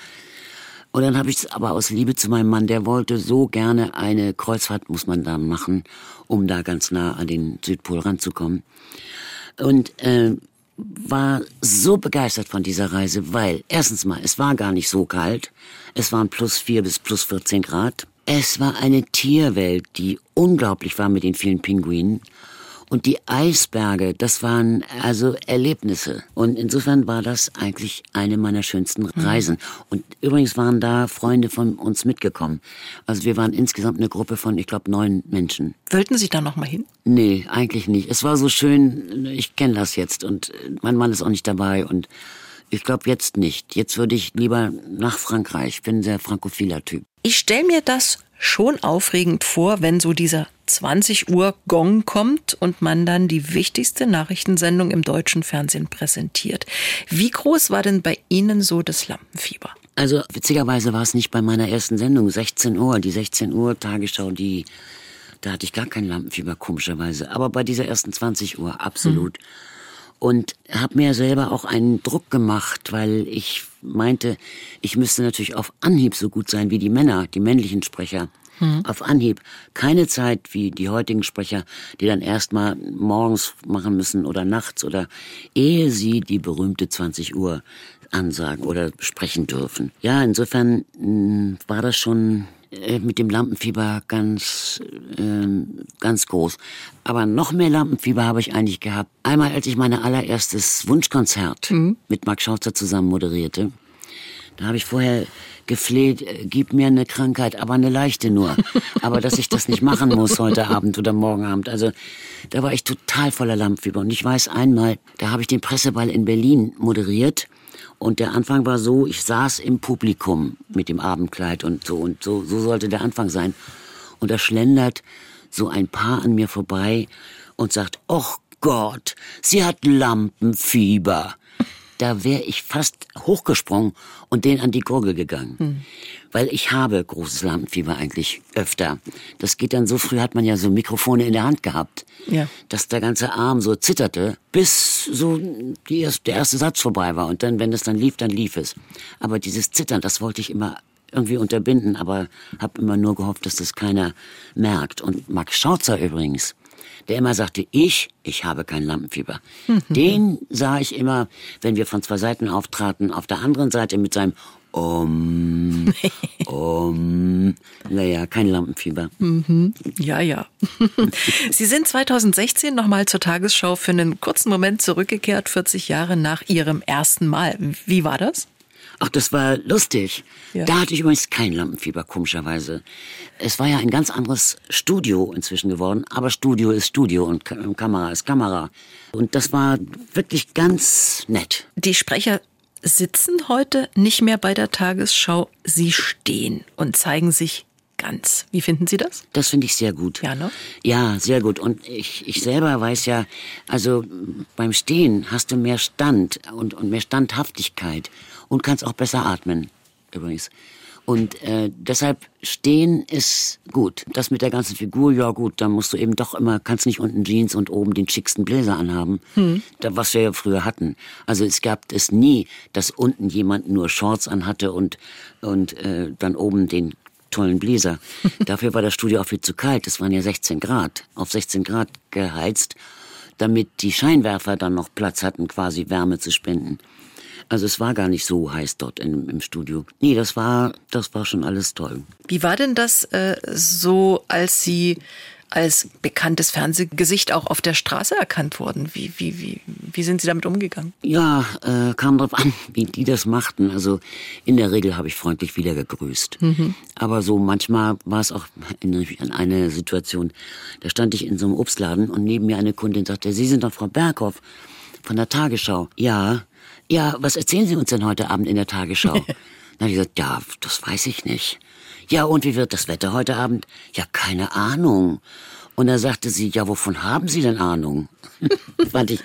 S3: Und dann habe ich es aber aus Liebe zu meinem Mann, der wollte so gerne eine Kreuzfahrt, muss man da machen, um da ganz nah an den Südpol ranzukommen. Und äh, war so begeistert von dieser Reise, weil erstens mal, es war gar nicht so kalt. Es waren plus vier bis plus 14 Grad. Es war eine Tierwelt, die unglaublich war mit den vielen Pinguinen. Und die Eisberge, das waren also Erlebnisse. Und insofern war das eigentlich eine meiner schönsten Reisen. Und übrigens waren da Freunde von uns mitgekommen. Also wir waren insgesamt eine Gruppe von, ich glaube, neun Menschen.
S2: Wollten Sie da noch mal hin?
S3: Nee, eigentlich nicht. Es war so schön, ich kenne das jetzt und mein Mann ist auch nicht dabei und ich glaube jetzt nicht. Jetzt würde ich lieber nach Frankreich. Ich bin ein sehr frankophiler Typ.
S2: Ich stelle mir das schon aufregend vor, wenn so dieser 20 Uhr Gong kommt und man dann die wichtigste Nachrichtensendung im deutschen Fernsehen präsentiert. Wie groß war denn bei Ihnen so das Lampenfieber?
S3: Also witzigerweise war es nicht bei meiner ersten Sendung, 16 Uhr, die 16 Uhr Tagesschau, die da hatte ich gar kein Lampenfieber komischerweise, aber bei dieser ersten 20 Uhr absolut. Und habe mir selber auch einen Druck gemacht, weil ich meinte, ich müsste natürlich auf Anhieb so gut sein wie die Männer, die männlichen Sprecher. Auf Anhieb. Keine Zeit wie die heutigen Sprecher, die dann erstmal morgens machen müssen oder nachts oder ehe sie die berühmte 20 Uhr ansagen oder sprechen dürfen. Ja, insofern mh, war das schon mit dem Lampenfieber ganz, ähm, ganz groß. Aber noch mehr Lampenfieber habe ich eigentlich gehabt. Einmal, als ich mein allererstes Wunschkonzert mit Marc Schauzer zusammen moderierte. Da habe ich vorher gefleht, äh, gib mir eine Krankheit, aber eine leichte nur. aber dass ich das nicht machen muss heute Abend oder morgen Abend. Also da war ich total voller Lampenfieber. Und ich weiß einmal, da habe ich den Presseball in Berlin moderiert. Und der Anfang war so, ich saß im Publikum mit dem Abendkleid und so. Und so, so sollte der Anfang sein. Und da schlendert so ein Paar an mir vorbei und sagt, Och Gott, sie hat Lampenfieber da wäre ich fast hochgesprungen und den an die Gurgel gegangen. Weil ich habe großes Lampenfieber eigentlich öfter. Das geht dann so früh, hat man ja so Mikrofone in der Hand gehabt,
S2: Ja.
S3: dass der ganze Arm so zitterte, bis so die der erste Satz vorbei war. Und dann, wenn es dann lief, dann lief es. Aber dieses Zittern, das wollte ich immer irgendwie unterbinden, aber habe immer nur gehofft, dass das keiner merkt. Und Max Schauzer übrigens, der immer sagte, ich, ich habe kein Lampenfieber. Den sah ich immer, wenn wir von zwei Seiten auftraten, auf der anderen Seite mit seinem um, um, naja, kein Lampenfieber.
S2: Ja, ja. Sie sind 2016 nochmal zur Tagesschau für einen kurzen Moment zurückgekehrt, 40 Jahre nach Ihrem ersten Mal. Wie war das?
S3: Ach, das war lustig.
S2: Ja.
S3: Da hatte ich übrigens kein Lampenfieber, komischerweise. Es war ja ein ganz anderes Studio inzwischen geworden, aber Studio ist Studio und Ka- Kamera ist Kamera. Und das war wirklich ganz nett.
S2: Die Sprecher sitzen heute nicht mehr bei der Tagesschau, sie stehen und zeigen sich ganz. Wie finden Sie das?
S3: Das finde ich sehr gut.
S2: Ja, ne?
S3: Ja, sehr gut. Und ich, ich selber weiß ja, also beim Stehen hast du mehr Stand und, und mehr Standhaftigkeit und kannst auch besser atmen, übrigens. Und äh, deshalb stehen ist gut. Das mit der ganzen Figur, ja gut, da musst du eben doch immer, kannst nicht unten Jeans und oben den schicksten Bläser anhaben, hm. da, was wir ja früher hatten. Also es gab es nie, dass unten jemand nur Shorts anhatte und, und äh, dann oben den tollen Bläser. Dafür war das Studio auch viel zu kalt. Es waren ja 16 Grad, auf 16 Grad geheizt, damit die Scheinwerfer dann noch Platz hatten, quasi Wärme zu spenden. Also es war gar nicht so heiß dort im, im Studio. Nee, das war, das war schon alles toll.
S2: Wie war denn das äh, so, als Sie als bekanntes Fernsehgesicht auch auf der Straße erkannt wurden. Wie, wie, wie, wie sind Sie damit umgegangen?
S3: Ja, äh, kam drauf an, wie die das machten. Also in der Regel habe ich freundlich wieder gegrüßt. Mhm. Aber so manchmal war es auch in, in eine Situation, da stand ich in so einem Obstladen und neben mir eine Kundin sagte, Sie sind doch Frau Berghoff von der Tagesschau. Ja, ja, was erzählen Sie uns denn heute Abend in der Tagesschau? Dann habe ich gesagt, ja, das weiß ich nicht. Ja, und wie wird das Wetter heute Abend? Ja, keine Ahnung. Und da sagte sie, ja, wovon haben Sie denn Ahnung? fand ich,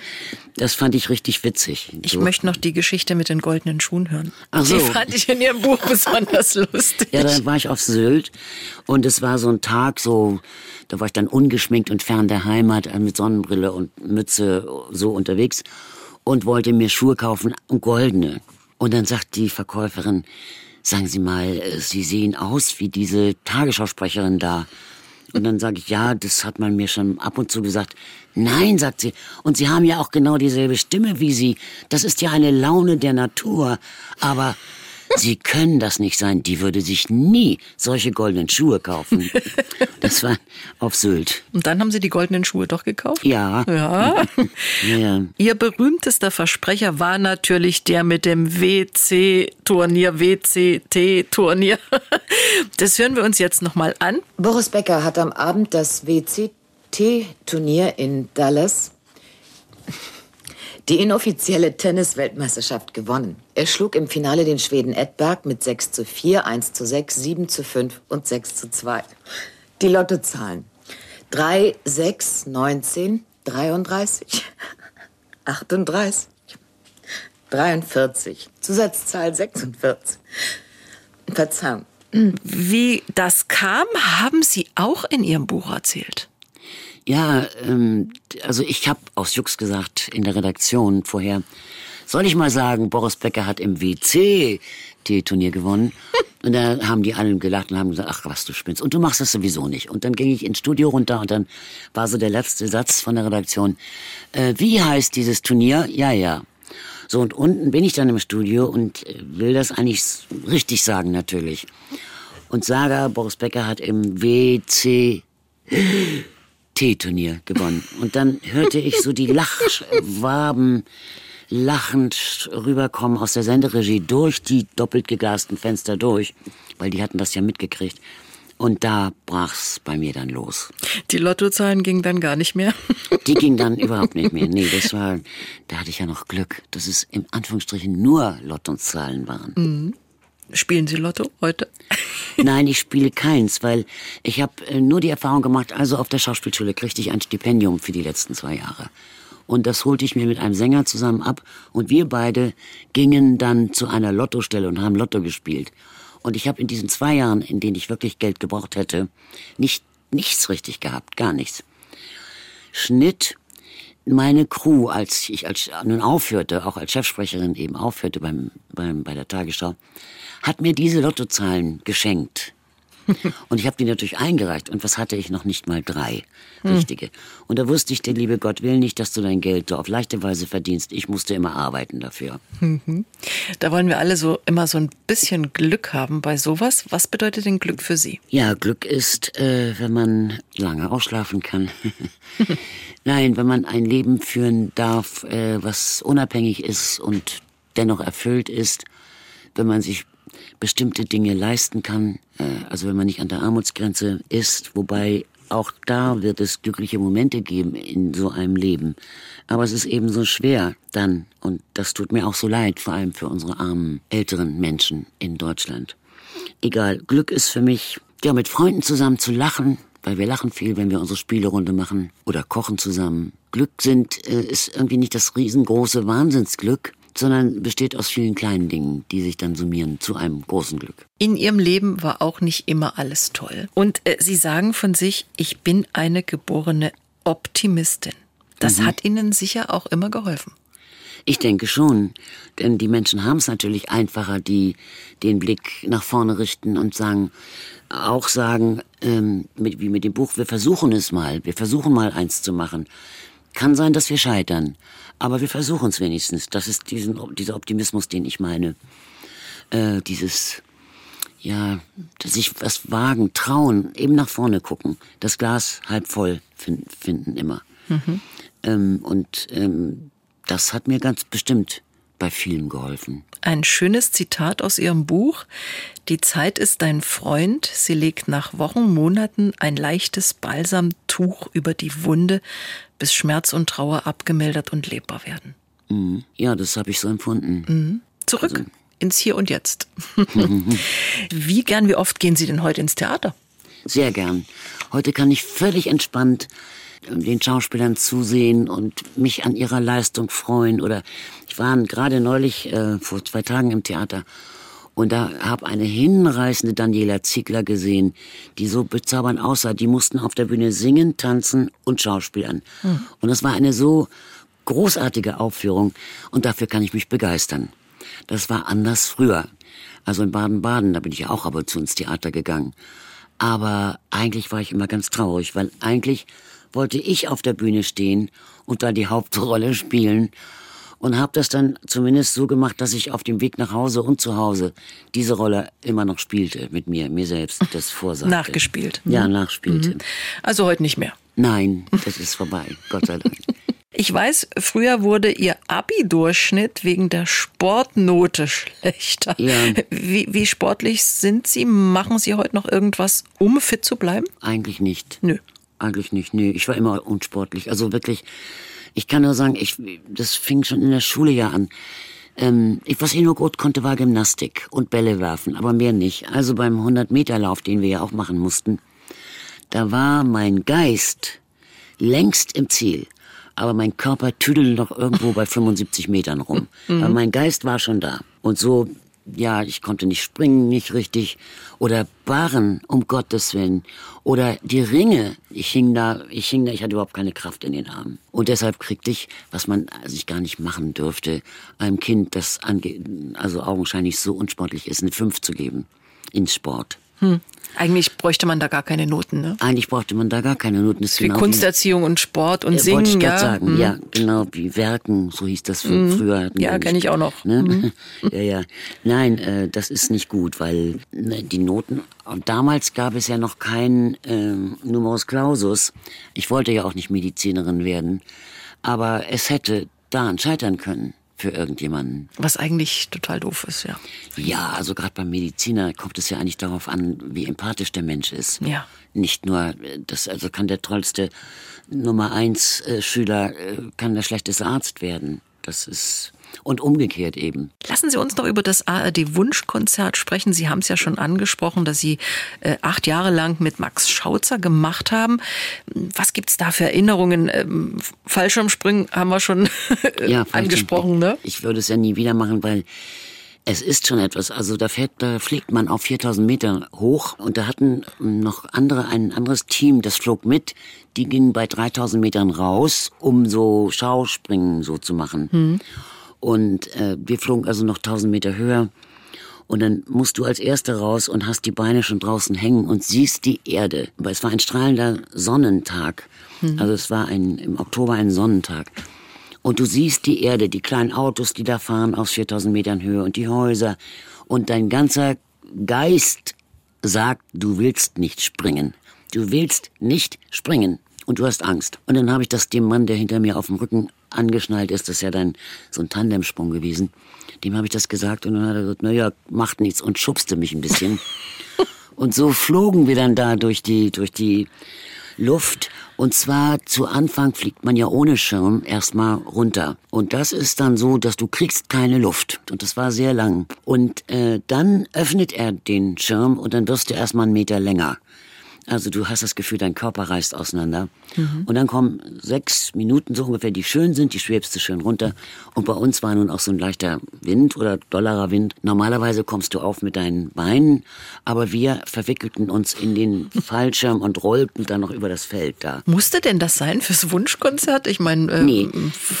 S3: das fand ich richtig witzig.
S2: Ich so. möchte noch die Geschichte mit den goldenen Schuhen hören.
S3: Ach so.
S2: Die fand ich in Ihrem Buch besonders lustig.
S3: Ja, dann war ich auf Sylt und es war so ein Tag, so, da war ich dann ungeschminkt und fern der Heimat äh, mit Sonnenbrille und Mütze so unterwegs und wollte mir Schuhe kaufen goldene. Und dann sagt die Verkäuferin, sagen Sie mal, äh, Sie sehen aus wie diese Tagesschausprecherin da. Und dann sage ich, ja, das hat man mir schon ab und zu gesagt. Nein, sagt sie, und Sie haben ja auch genau dieselbe Stimme wie Sie. Das ist ja eine Laune der Natur. Aber Sie können das nicht sein. Die würde sich nie solche goldenen Schuhe kaufen. Das war auf Sylt.
S2: Und dann haben Sie die goldenen Schuhe doch gekauft?
S3: Ja.
S2: Ja. ja. Ihr berühmtester Versprecher war natürlich der mit dem WC-Turnier, WCT-Turnier. Das hören wir uns jetzt nochmal an.
S4: Boris Becker hat am Abend das WCT-Turnier in Dallas die inoffizielle Tennis-Weltmeisterschaft gewonnen. Er schlug im Finale den Schweden Edberg mit 6 zu 4, 1 zu 6, 7 zu 5 und 6 zu 2. Die Lottozahlen. 3, 6, 19, 33, 38, 43. Zusatzzahl 46. Verzeihung.
S2: Wie das kam, haben Sie auch in Ihrem Buch erzählt.
S3: Ja, ähm, also ich habe aus Jux gesagt in der Redaktion vorher, soll ich mal sagen, Boris Becker hat im WC die Turnier gewonnen. Und da haben die alle gelacht und haben gesagt, ach was, du spinnst. Und du machst das sowieso nicht. Und dann ging ich ins Studio runter und dann war so der letzte Satz von der Redaktion. Äh, wie heißt dieses Turnier? Ja, ja. So, und unten bin ich dann im Studio und äh, will das eigentlich richtig sagen natürlich. Und sage, Boris Becker hat im WC T-Turnier gewonnen. Und dann hörte ich so die Lachwaben lachend rüberkommen aus der Senderegie durch die doppelt geglasten Fenster durch, weil die hatten das ja mitgekriegt. Und da brach's bei mir dann los.
S2: Die Lottozahlen gingen dann gar nicht mehr?
S3: Die gingen dann überhaupt nicht mehr. Nee, das war, da hatte ich ja noch Glück, dass es in Anführungsstrichen nur Lottozahlen waren.
S2: Mhm. Spielen Sie Lotto heute?
S3: Nein, ich spiele keins, weil ich habe äh, nur die Erfahrung gemacht, also auf der Schauspielschule kriegte ich ein Stipendium für die letzten zwei Jahre. Und das holte ich mir mit einem Sänger zusammen ab und wir beide gingen dann zu einer Lottostelle und haben Lotto gespielt. Und ich habe in diesen zwei Jahren, in denen ich wirklich Geld gebraucht hätte, nicht nichts richtig gehabt, gar nichts. Schnitt meine Crew, als ich als nun aufhörte, auch als Chefsprecherin eben aufhörte beim, beim bei der Tagesschau, hat mir diese Lottozahlen geschenkt. Und ich habe die natürlich eingereicht. Und was hatte ich noch nicht mal drei richtige? Hm. Und da wusste ich, der liebe Gott will nicht, dass du dein Geld so auf leichte Weise verdienst. Ich musste immer arbeiten dafür.
S2: Mhm. Da wollen wir alle so immer so ein bisschen Glück haben bei sowas. Was bedeutet denn Glück für Sie?
S3: Ja, Glück ist, äh, wenn man lange ausschlafen kann. Nein, wenn man ein Leben führen darf, äh, was unabhängig ist und dennoch erfüllt ist, wenn man sich bestimmte Dinge leisten kann, äh, also wenn man nicht an der Armutsgrenze ist, wobei auch da wird es glückliche Momente geben in so einem Leben. Aber es ist eben so schwer dann, und das tut mir auch so leid, vor allem für unsere armen älteren Menschen in Deutschland. Egal, Glück ist für mich, ja, mit Freunden zusammen zu lachen, weil wir lachen viel, wenn wir unsere Spielerunde machen oder kochen zusammen. Glück sind, äh, ist irgendwie nicht das riesengroße Wahnsinnsglück, sondern besteht aus vielen kleinen Dingen, die sich dann summieren zu einem großen Glück.
S2: In Ihrem Leben war auch nicht immer alles toll. Und äh, Sie sagen von sich, ich bin eine geborene Optimistin. Das mhm. hat Ihnen sicher auch immer geholfen.
S3: Ich denke schon, denn die Menschen haben es natürlich einfacher, die den Blick nach vorne richten und sagen, auch sagen, ähm, mit, wie mit dem Buch, wir versuchen es mal, wir versuchen mal eins zu machen. Kann sein, dass wir scheitern, aber wir versuchen es wenigstens. Das ist diesen, dieser Optimismus, den ich meine. Äh, dieses, ja, sich was wagen, trauen, eben nach vorne gucken, das Glas halb voll finden, finden immer. Mhm. Ähm, und ähm, das hat mir ganz bestimmt bei vielen geholfen.
S2: Ein schönes Zitat aus Ihrem Buch. Die Zeit ist dein Freund. Sie legt nach Wochen, Monaten ein leichtes Balsamtuch über die Wunde, bis Schmerz und Trauer abgemildert und lebbar werden.
S3: Mhm. Ja, das habe ich so empfunden.
S2: Mhm. Zurück also. ins Hier und Jetzt. wie gern, wie oft gehen Sie denn heute ins Theater?
S3: Sehr gern. Heute kann ich völlig entspannt den Schauspielern zusehen und mich an ihrer Leistung freuen. Oder ich war gerade neulich äh, vor zwei Tagen im Theater und da habe eine hinreißende Daniela Ziegler gesehen, die so bezaubernd aussah. Die mussten auf der Bühne singen, tanzen und schauspielern. Hm. Und das war eine so großartige Aufführung und dafür kann ich mich begeistern. Das war anders früher. Also in Baden-Baden, da bin ich auch aber zu ins Theater gegangen. Aber eigentlich war ich immer ganz traurig, weil eigentlich wollte ich auf der Bühne stehen und da die Hauptrolle spielen und habe das dann zumindest so gemacht, dass ich auf dem Weg nach Hause und zu Hause diese Rolle immer noch spielte mit mir, mir selbst das vorsagte.
S2: Nachgespielt.
S3: Ja, mhm. nachspielte. Mhm.
S2: Also heute nicht mehr.
S3: Nein, das ist vorbei, Gott sei Dank.
S2: Ich weiß, früher wurde Ihr Abi-Durchschnitt wegen der Sportnote schlechter. Ja. Wie, wie sportlich sind Sie? Machen Sie heute noch irgendwas, um fit zu bleiben?
S3: Eigentlich nicht.
S2: Nö.
S3: Eigentlich nicht, nee. Ich war immer unsportlich. Also wirklich, ich kann nur sagen, ich, das fing schon in der Schule ja an. Ähm, was ich nur gut konnte, war Gymnastik und Bälle werfen, aber mehr nicht. Also beim 100-Meter-Lauf, den wir ja auch machen mussten, da war mein Geist längst im Ziel. Aber mein Körper tüdelte noch irgendwo bei 75 Metern rum. Mhm. Aber mein Geist war schon da. Und so ja, ich konnte nicht springen, nicht richtig. Oder Barren, um Gottes Willen. Oder die Ringe. Ich hing da, ich hing da, ich hatte überhaupt keine Kraft in den Armen. Und deshalb kriegte ich, was man sich gar nicht machen dürfte, einem Kind, das also augenscheinlich so unsportlich ist, eine 5 zu geben. Ins Sport.
S2: Hm. Eigentlich bräuchte man da gar keine Noten, ne?
S3: Eigentlich bräuchte man da gar keine Noten.
S2: Das ist wie genau Kunsterziehung wie, und Sport und äh, Singen,
S3: wollte ich
S2: ja.
S3: sagen, mhm. ja, genau, wie Werken, so hieß das mhm. früher.
S2: Ja, kenne ich auch noch.
S3: Ne? Mhm. ja, ja. Nein, äh, das ist nicht gut, weil ne, die Noten, und damals gab es ja noch keinen äh, Numerus Clausus. Ich wollte ja auch nicht Medizinerin werden, aber es hätte daran scheitern können für irgendjemanden.
S2: Was eigentlich total doof ist, ja.
S3: Ja, also gerade beim Mediziner kommt es ja eigentlich darauf an, wie empathisch der Mensch ist.
S2: Ja.
S3: Nicht nur, das also kann der tollste Nummer eins äh, Schüler äh, kann der schlechteste Arzt werden. Das ist und umgekehrt eben.
S2: Lassen Sie uns noch über das ARD Wunschkonzert sprechen. Sie haben es ja schon angesprochen, dass Sie äh, acht Jahre lang mit Max Schauzer gemacht haben. Was gibt es da für Erinnerungen? Ähm, Fallschirmspringen haben wir schon ja, angesprochen, ne?
S3: Ich würde es ja nie wieder machen, weil es ist schon etwas. Also da, fährt, da fliegt man auf 4000 Meter hoch und da hatten noch andere, ein anderes Team, das flog mit. Die gingen bei 3000 Metern raus, um so Schauspringen so zu machen. Hm. Und äh, wir flogen also noch 1000 Meter höher. Und dann musst du als Erster raus und hast die Beine schon draußen hängen und siehst die Erde. Aber es war ein strahlender Sonnentag. Mhm. Also es war ein, im Oktober ein Sonnentag. Und du siehst die Erde, die kleinen Autos, die da fahren aus 4000 Metern Höhe und die Häuser. Und dein ganzer Geist sagt, du willst nicht springen. Du willst nicht springen. Und du hast Angst. Und dann habe ich das dem Mann, der hinter mir auf dem Rücken angeschnallt ist, das ist ja dann so ein Tandemsprung gewesen. Dem habe ich das gesagt und dann hat er gesagt, naja, macht nichts und schubste mich ein bisschen. und so flogen wir dann da durch die, durch die Luft. Und zwar zu Anfang fliegt man ja ohne Schirm erstmal runter. Und das ist dann so, dass du kriegst keine Luft. Und das war sehr lang. Und äh, dann öffnet er den Schirm und dann wirst du erstmal einen Meter länger. Also du hast das Gefühl, dein Körper reißt auseinander. Mhm. Und dann kommen sechs Minuten so ungefähr, die schön sind, die schwebst du schön runter. Und bei uns war nun auch so ein leichter Wind oder dollerer Wind. Normalerweise kommst du auf mit deinen Beinen, aber wir verwickelten uns in den Fallschirm und rollten dann noch über das Feld da.
S2: Musste denn das sein fürs Wunschkonzert? Ich meine,
S3: ähm, nee,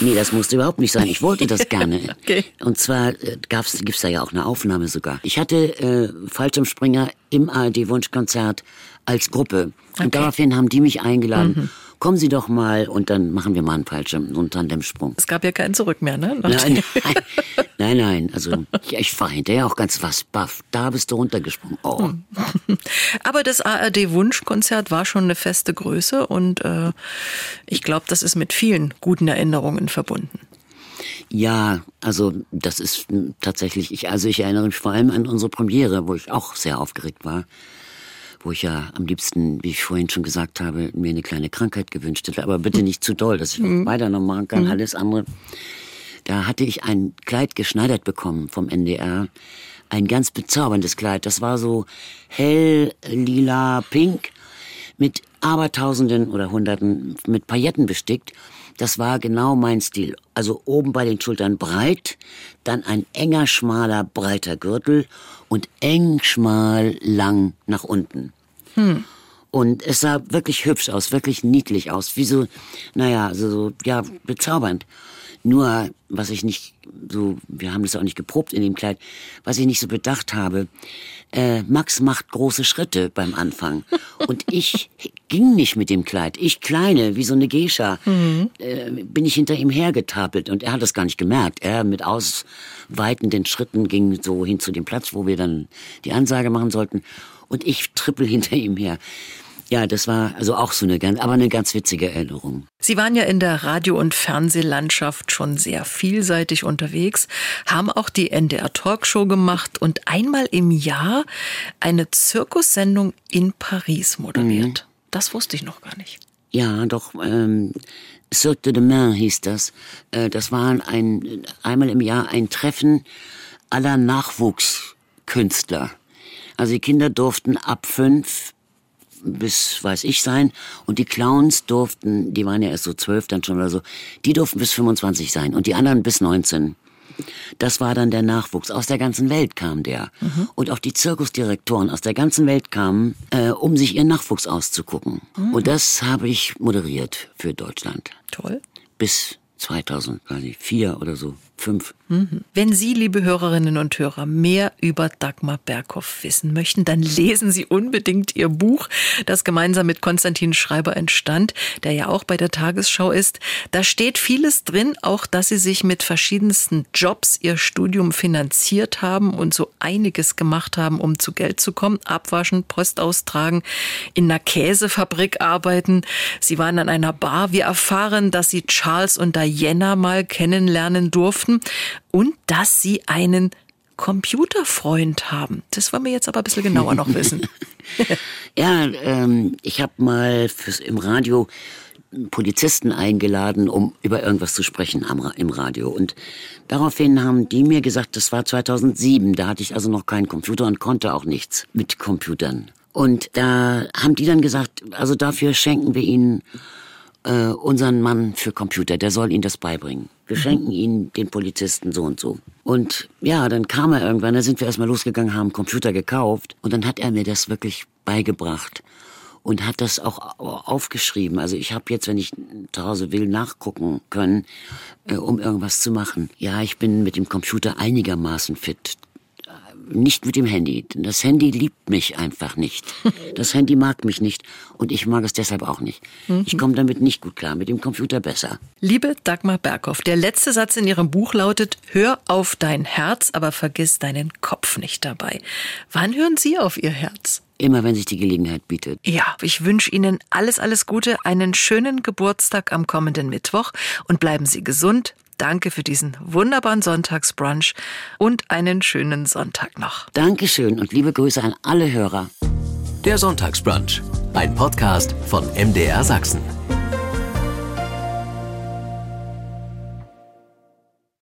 S3: nee, das musste überhaupt nicht sein. Ich wollte das gerne.
S2: okay.
S3: Und zwar äh, gab's, gibt's da ja auch eine Aufnahme sogar. Ich hatte äh, Fallschirmspringer im ARD Wunschkonzert als Gruppe. Okay. Und daraufhin haben die mich eingeladen. Mhm. Kommen Sie doch mal und dann machen wir mal einen Fallschirm, so einen Tandemsprung.
S2: Es gab ja keinen Zurück mehr, ne?
S3: Nein, nein, nein, nein, Also ich, ich war hinterher auch ganz was baff. Da bist du runtergesprungen. Oh. Hm.
S2: Aber das ARD-Wunschkonzert war schon eine feste Größe und äh, ich glaube, das ist mit vielen guten Erinnerungen verbunden.
S3: Ja, also das ist tatsächlich, ich, also ich erinnere mich vor allem an unsere Premiere, wo ich auch sehr aufgeregt war wo ich ja am liebsten, wie ich vorhin schon gesagt habe, mir eine kleine Krankheit gewünscht hätte, aber bitte nicht zu doll, dass ich mhm. weiter noch machen kann, mhm. alles andere. Da hatte ich ein Kleid geschneidert bekommen vom NDR. Ein ganz bezauberndes Kleid. Das war so hell, lila, pink mit Abertausenden oder Hunderten mit Pailletten bestickt. Das war genau mein Stil. Also oben bei den Schultern breit, dann ein enger, schmaler, breiter Gürtel und eng, schmal, lang nach unten. Hm. Und es sah wirklich hübsch aus, wirklich niedlich aus, wie so, naja, so, so ja, bezaubernd. Nur, was ich nicht so, wir haben das auch nicht geprobt in dem Kleid, was ich nicht so bedacht habe, äh, Max macht große Schritte beim Anfang. Und ich ging nicht mit dem Kleid. Ich kleine, wie so eine Geisha, mhm. äh, bin ich hinter ihm hergetapelt. Und er hat das gar nicht gemerkt. Er mit ausweitenden Schritten ging so hin zu dem Platz, wo wir dann die Ansage machen sollten. Und ich trippel hinter ihm her. Ja, das war also auch so eine ganz, aber eine ganz witzige Erinnerung.
S2: Sie waren ja in der Radio- und Fernsehlandschaft schon sehr vielseitig unterwegs, haben auch die NDR Talkshow gemacht und einmal im Jahr eine Zirkussendung in Paris moderiert. Mhm. Das wusste ich noch gar nicht.
S3: Ja, doch, ähm, Cirque de Demain hieß das. Äh, das war ein, einmal im Jahr ein Treffen aller Nachwuchskünstler. Also die Kinder durften ab fünf bis, weiß ich, sein. Und die Clowns durften, die waren ja erst so zwölf dann schon oder so, die durften bis 25 sein und die anderen bis 19. Das war dann der Nachwuchs. Aus der ganzen Welt kam der. Mhm. Und auch die Zirkusdirektoren aus der ganzen Welt kamen, äh, um sich ihren Nachwuchs auszugucken. Mhm. Und das habe ich moderiert für Deutschland.
S2: Toll.
S3: Bis 2004 oder so fünf.
S2: Mhm. Wenn Sie, liebe Hörerinnen und Hörer, mehr über Dagmar Berghoff wissen möchten, dann lesen Sie unbedingt Ihr Buch, das gemeinsam mit Konstantin Schreiber entstand, der ja auch bei der Tagesschau ist. Da steht vieles drin, auch dass Sie sich mit verschiedensten Jobs Ihr Studium finanziert haben und so einiges gemacht haben, um zu Geld zu kommen. Abwaschen, Post austragen, in einer Käsefabrik arbeiten. Sie waren an einer Bar. Wir erfahren, dass Sie Charles und Diana mal kennenlernen durften durften und dass sie einen Computerfreund haben. Das wollen wir jetzt aber ein bisschen genauer noch wissen.
S3: ja, ähm, ich habe mal fürs, im Radio Polizisten eingeladen, um über irgendwas zu sprechen am, im Radio. Und daraufhin haben die mir gesagt, das war 2007, da hatte ich also noch keinen Computer und konnte auch nichts mit Computern. Und da haben die dann gesagt, also dafür schenken wir ihnen äh, unseren Mann für Computer, der soll ihnen das beibringen. Wir schenken ihnen den Polizisten so und so. Und ja, dann kam er irgendwann, da sind wir erstmal losgegangen, haben Computer gekauft und dann hat er mir das wirklich beigebracht und hat das auch aufgeschrieben. Also ich habe jetzt, wenn ich zu Hause will, nachgucken können, äh, um irgendwas zu machen. Ja, ich bin mit dem Computer einigermaßen fit nicht mit dem Handy. Das Handy liebt mich einfach nicht. Das Handy mag mich nicht und ich mag es deshalb auch nicht. Mhm. Ich komme damit nicht gut klar, mit dem Computer besser.
S2: Liebe Dagmar Berghoff, der letzte Satz in Ihrem Buch lautet, hör auf dein Herz, aber vergiss deinen Kopf nicht dabei. Wann hören Sie auf Ihr Herz?
S3: Immer wenn sich die Gelegenheit bietet.
S2: Ja, ich wünsche Ihnen alles, alles Gute, einen schönen Geburtstag am kommenden Mittwoch und bleiben Sie gesund, Danke für diesen wunderbaren Sonntagsbrunch und einen schönen Sonntag noch.
S3: Dankeschön und liebe Grüße an alle Hörer.
S1: Der Sonntagsbrunch, ein Podcast von MDR Sachsen.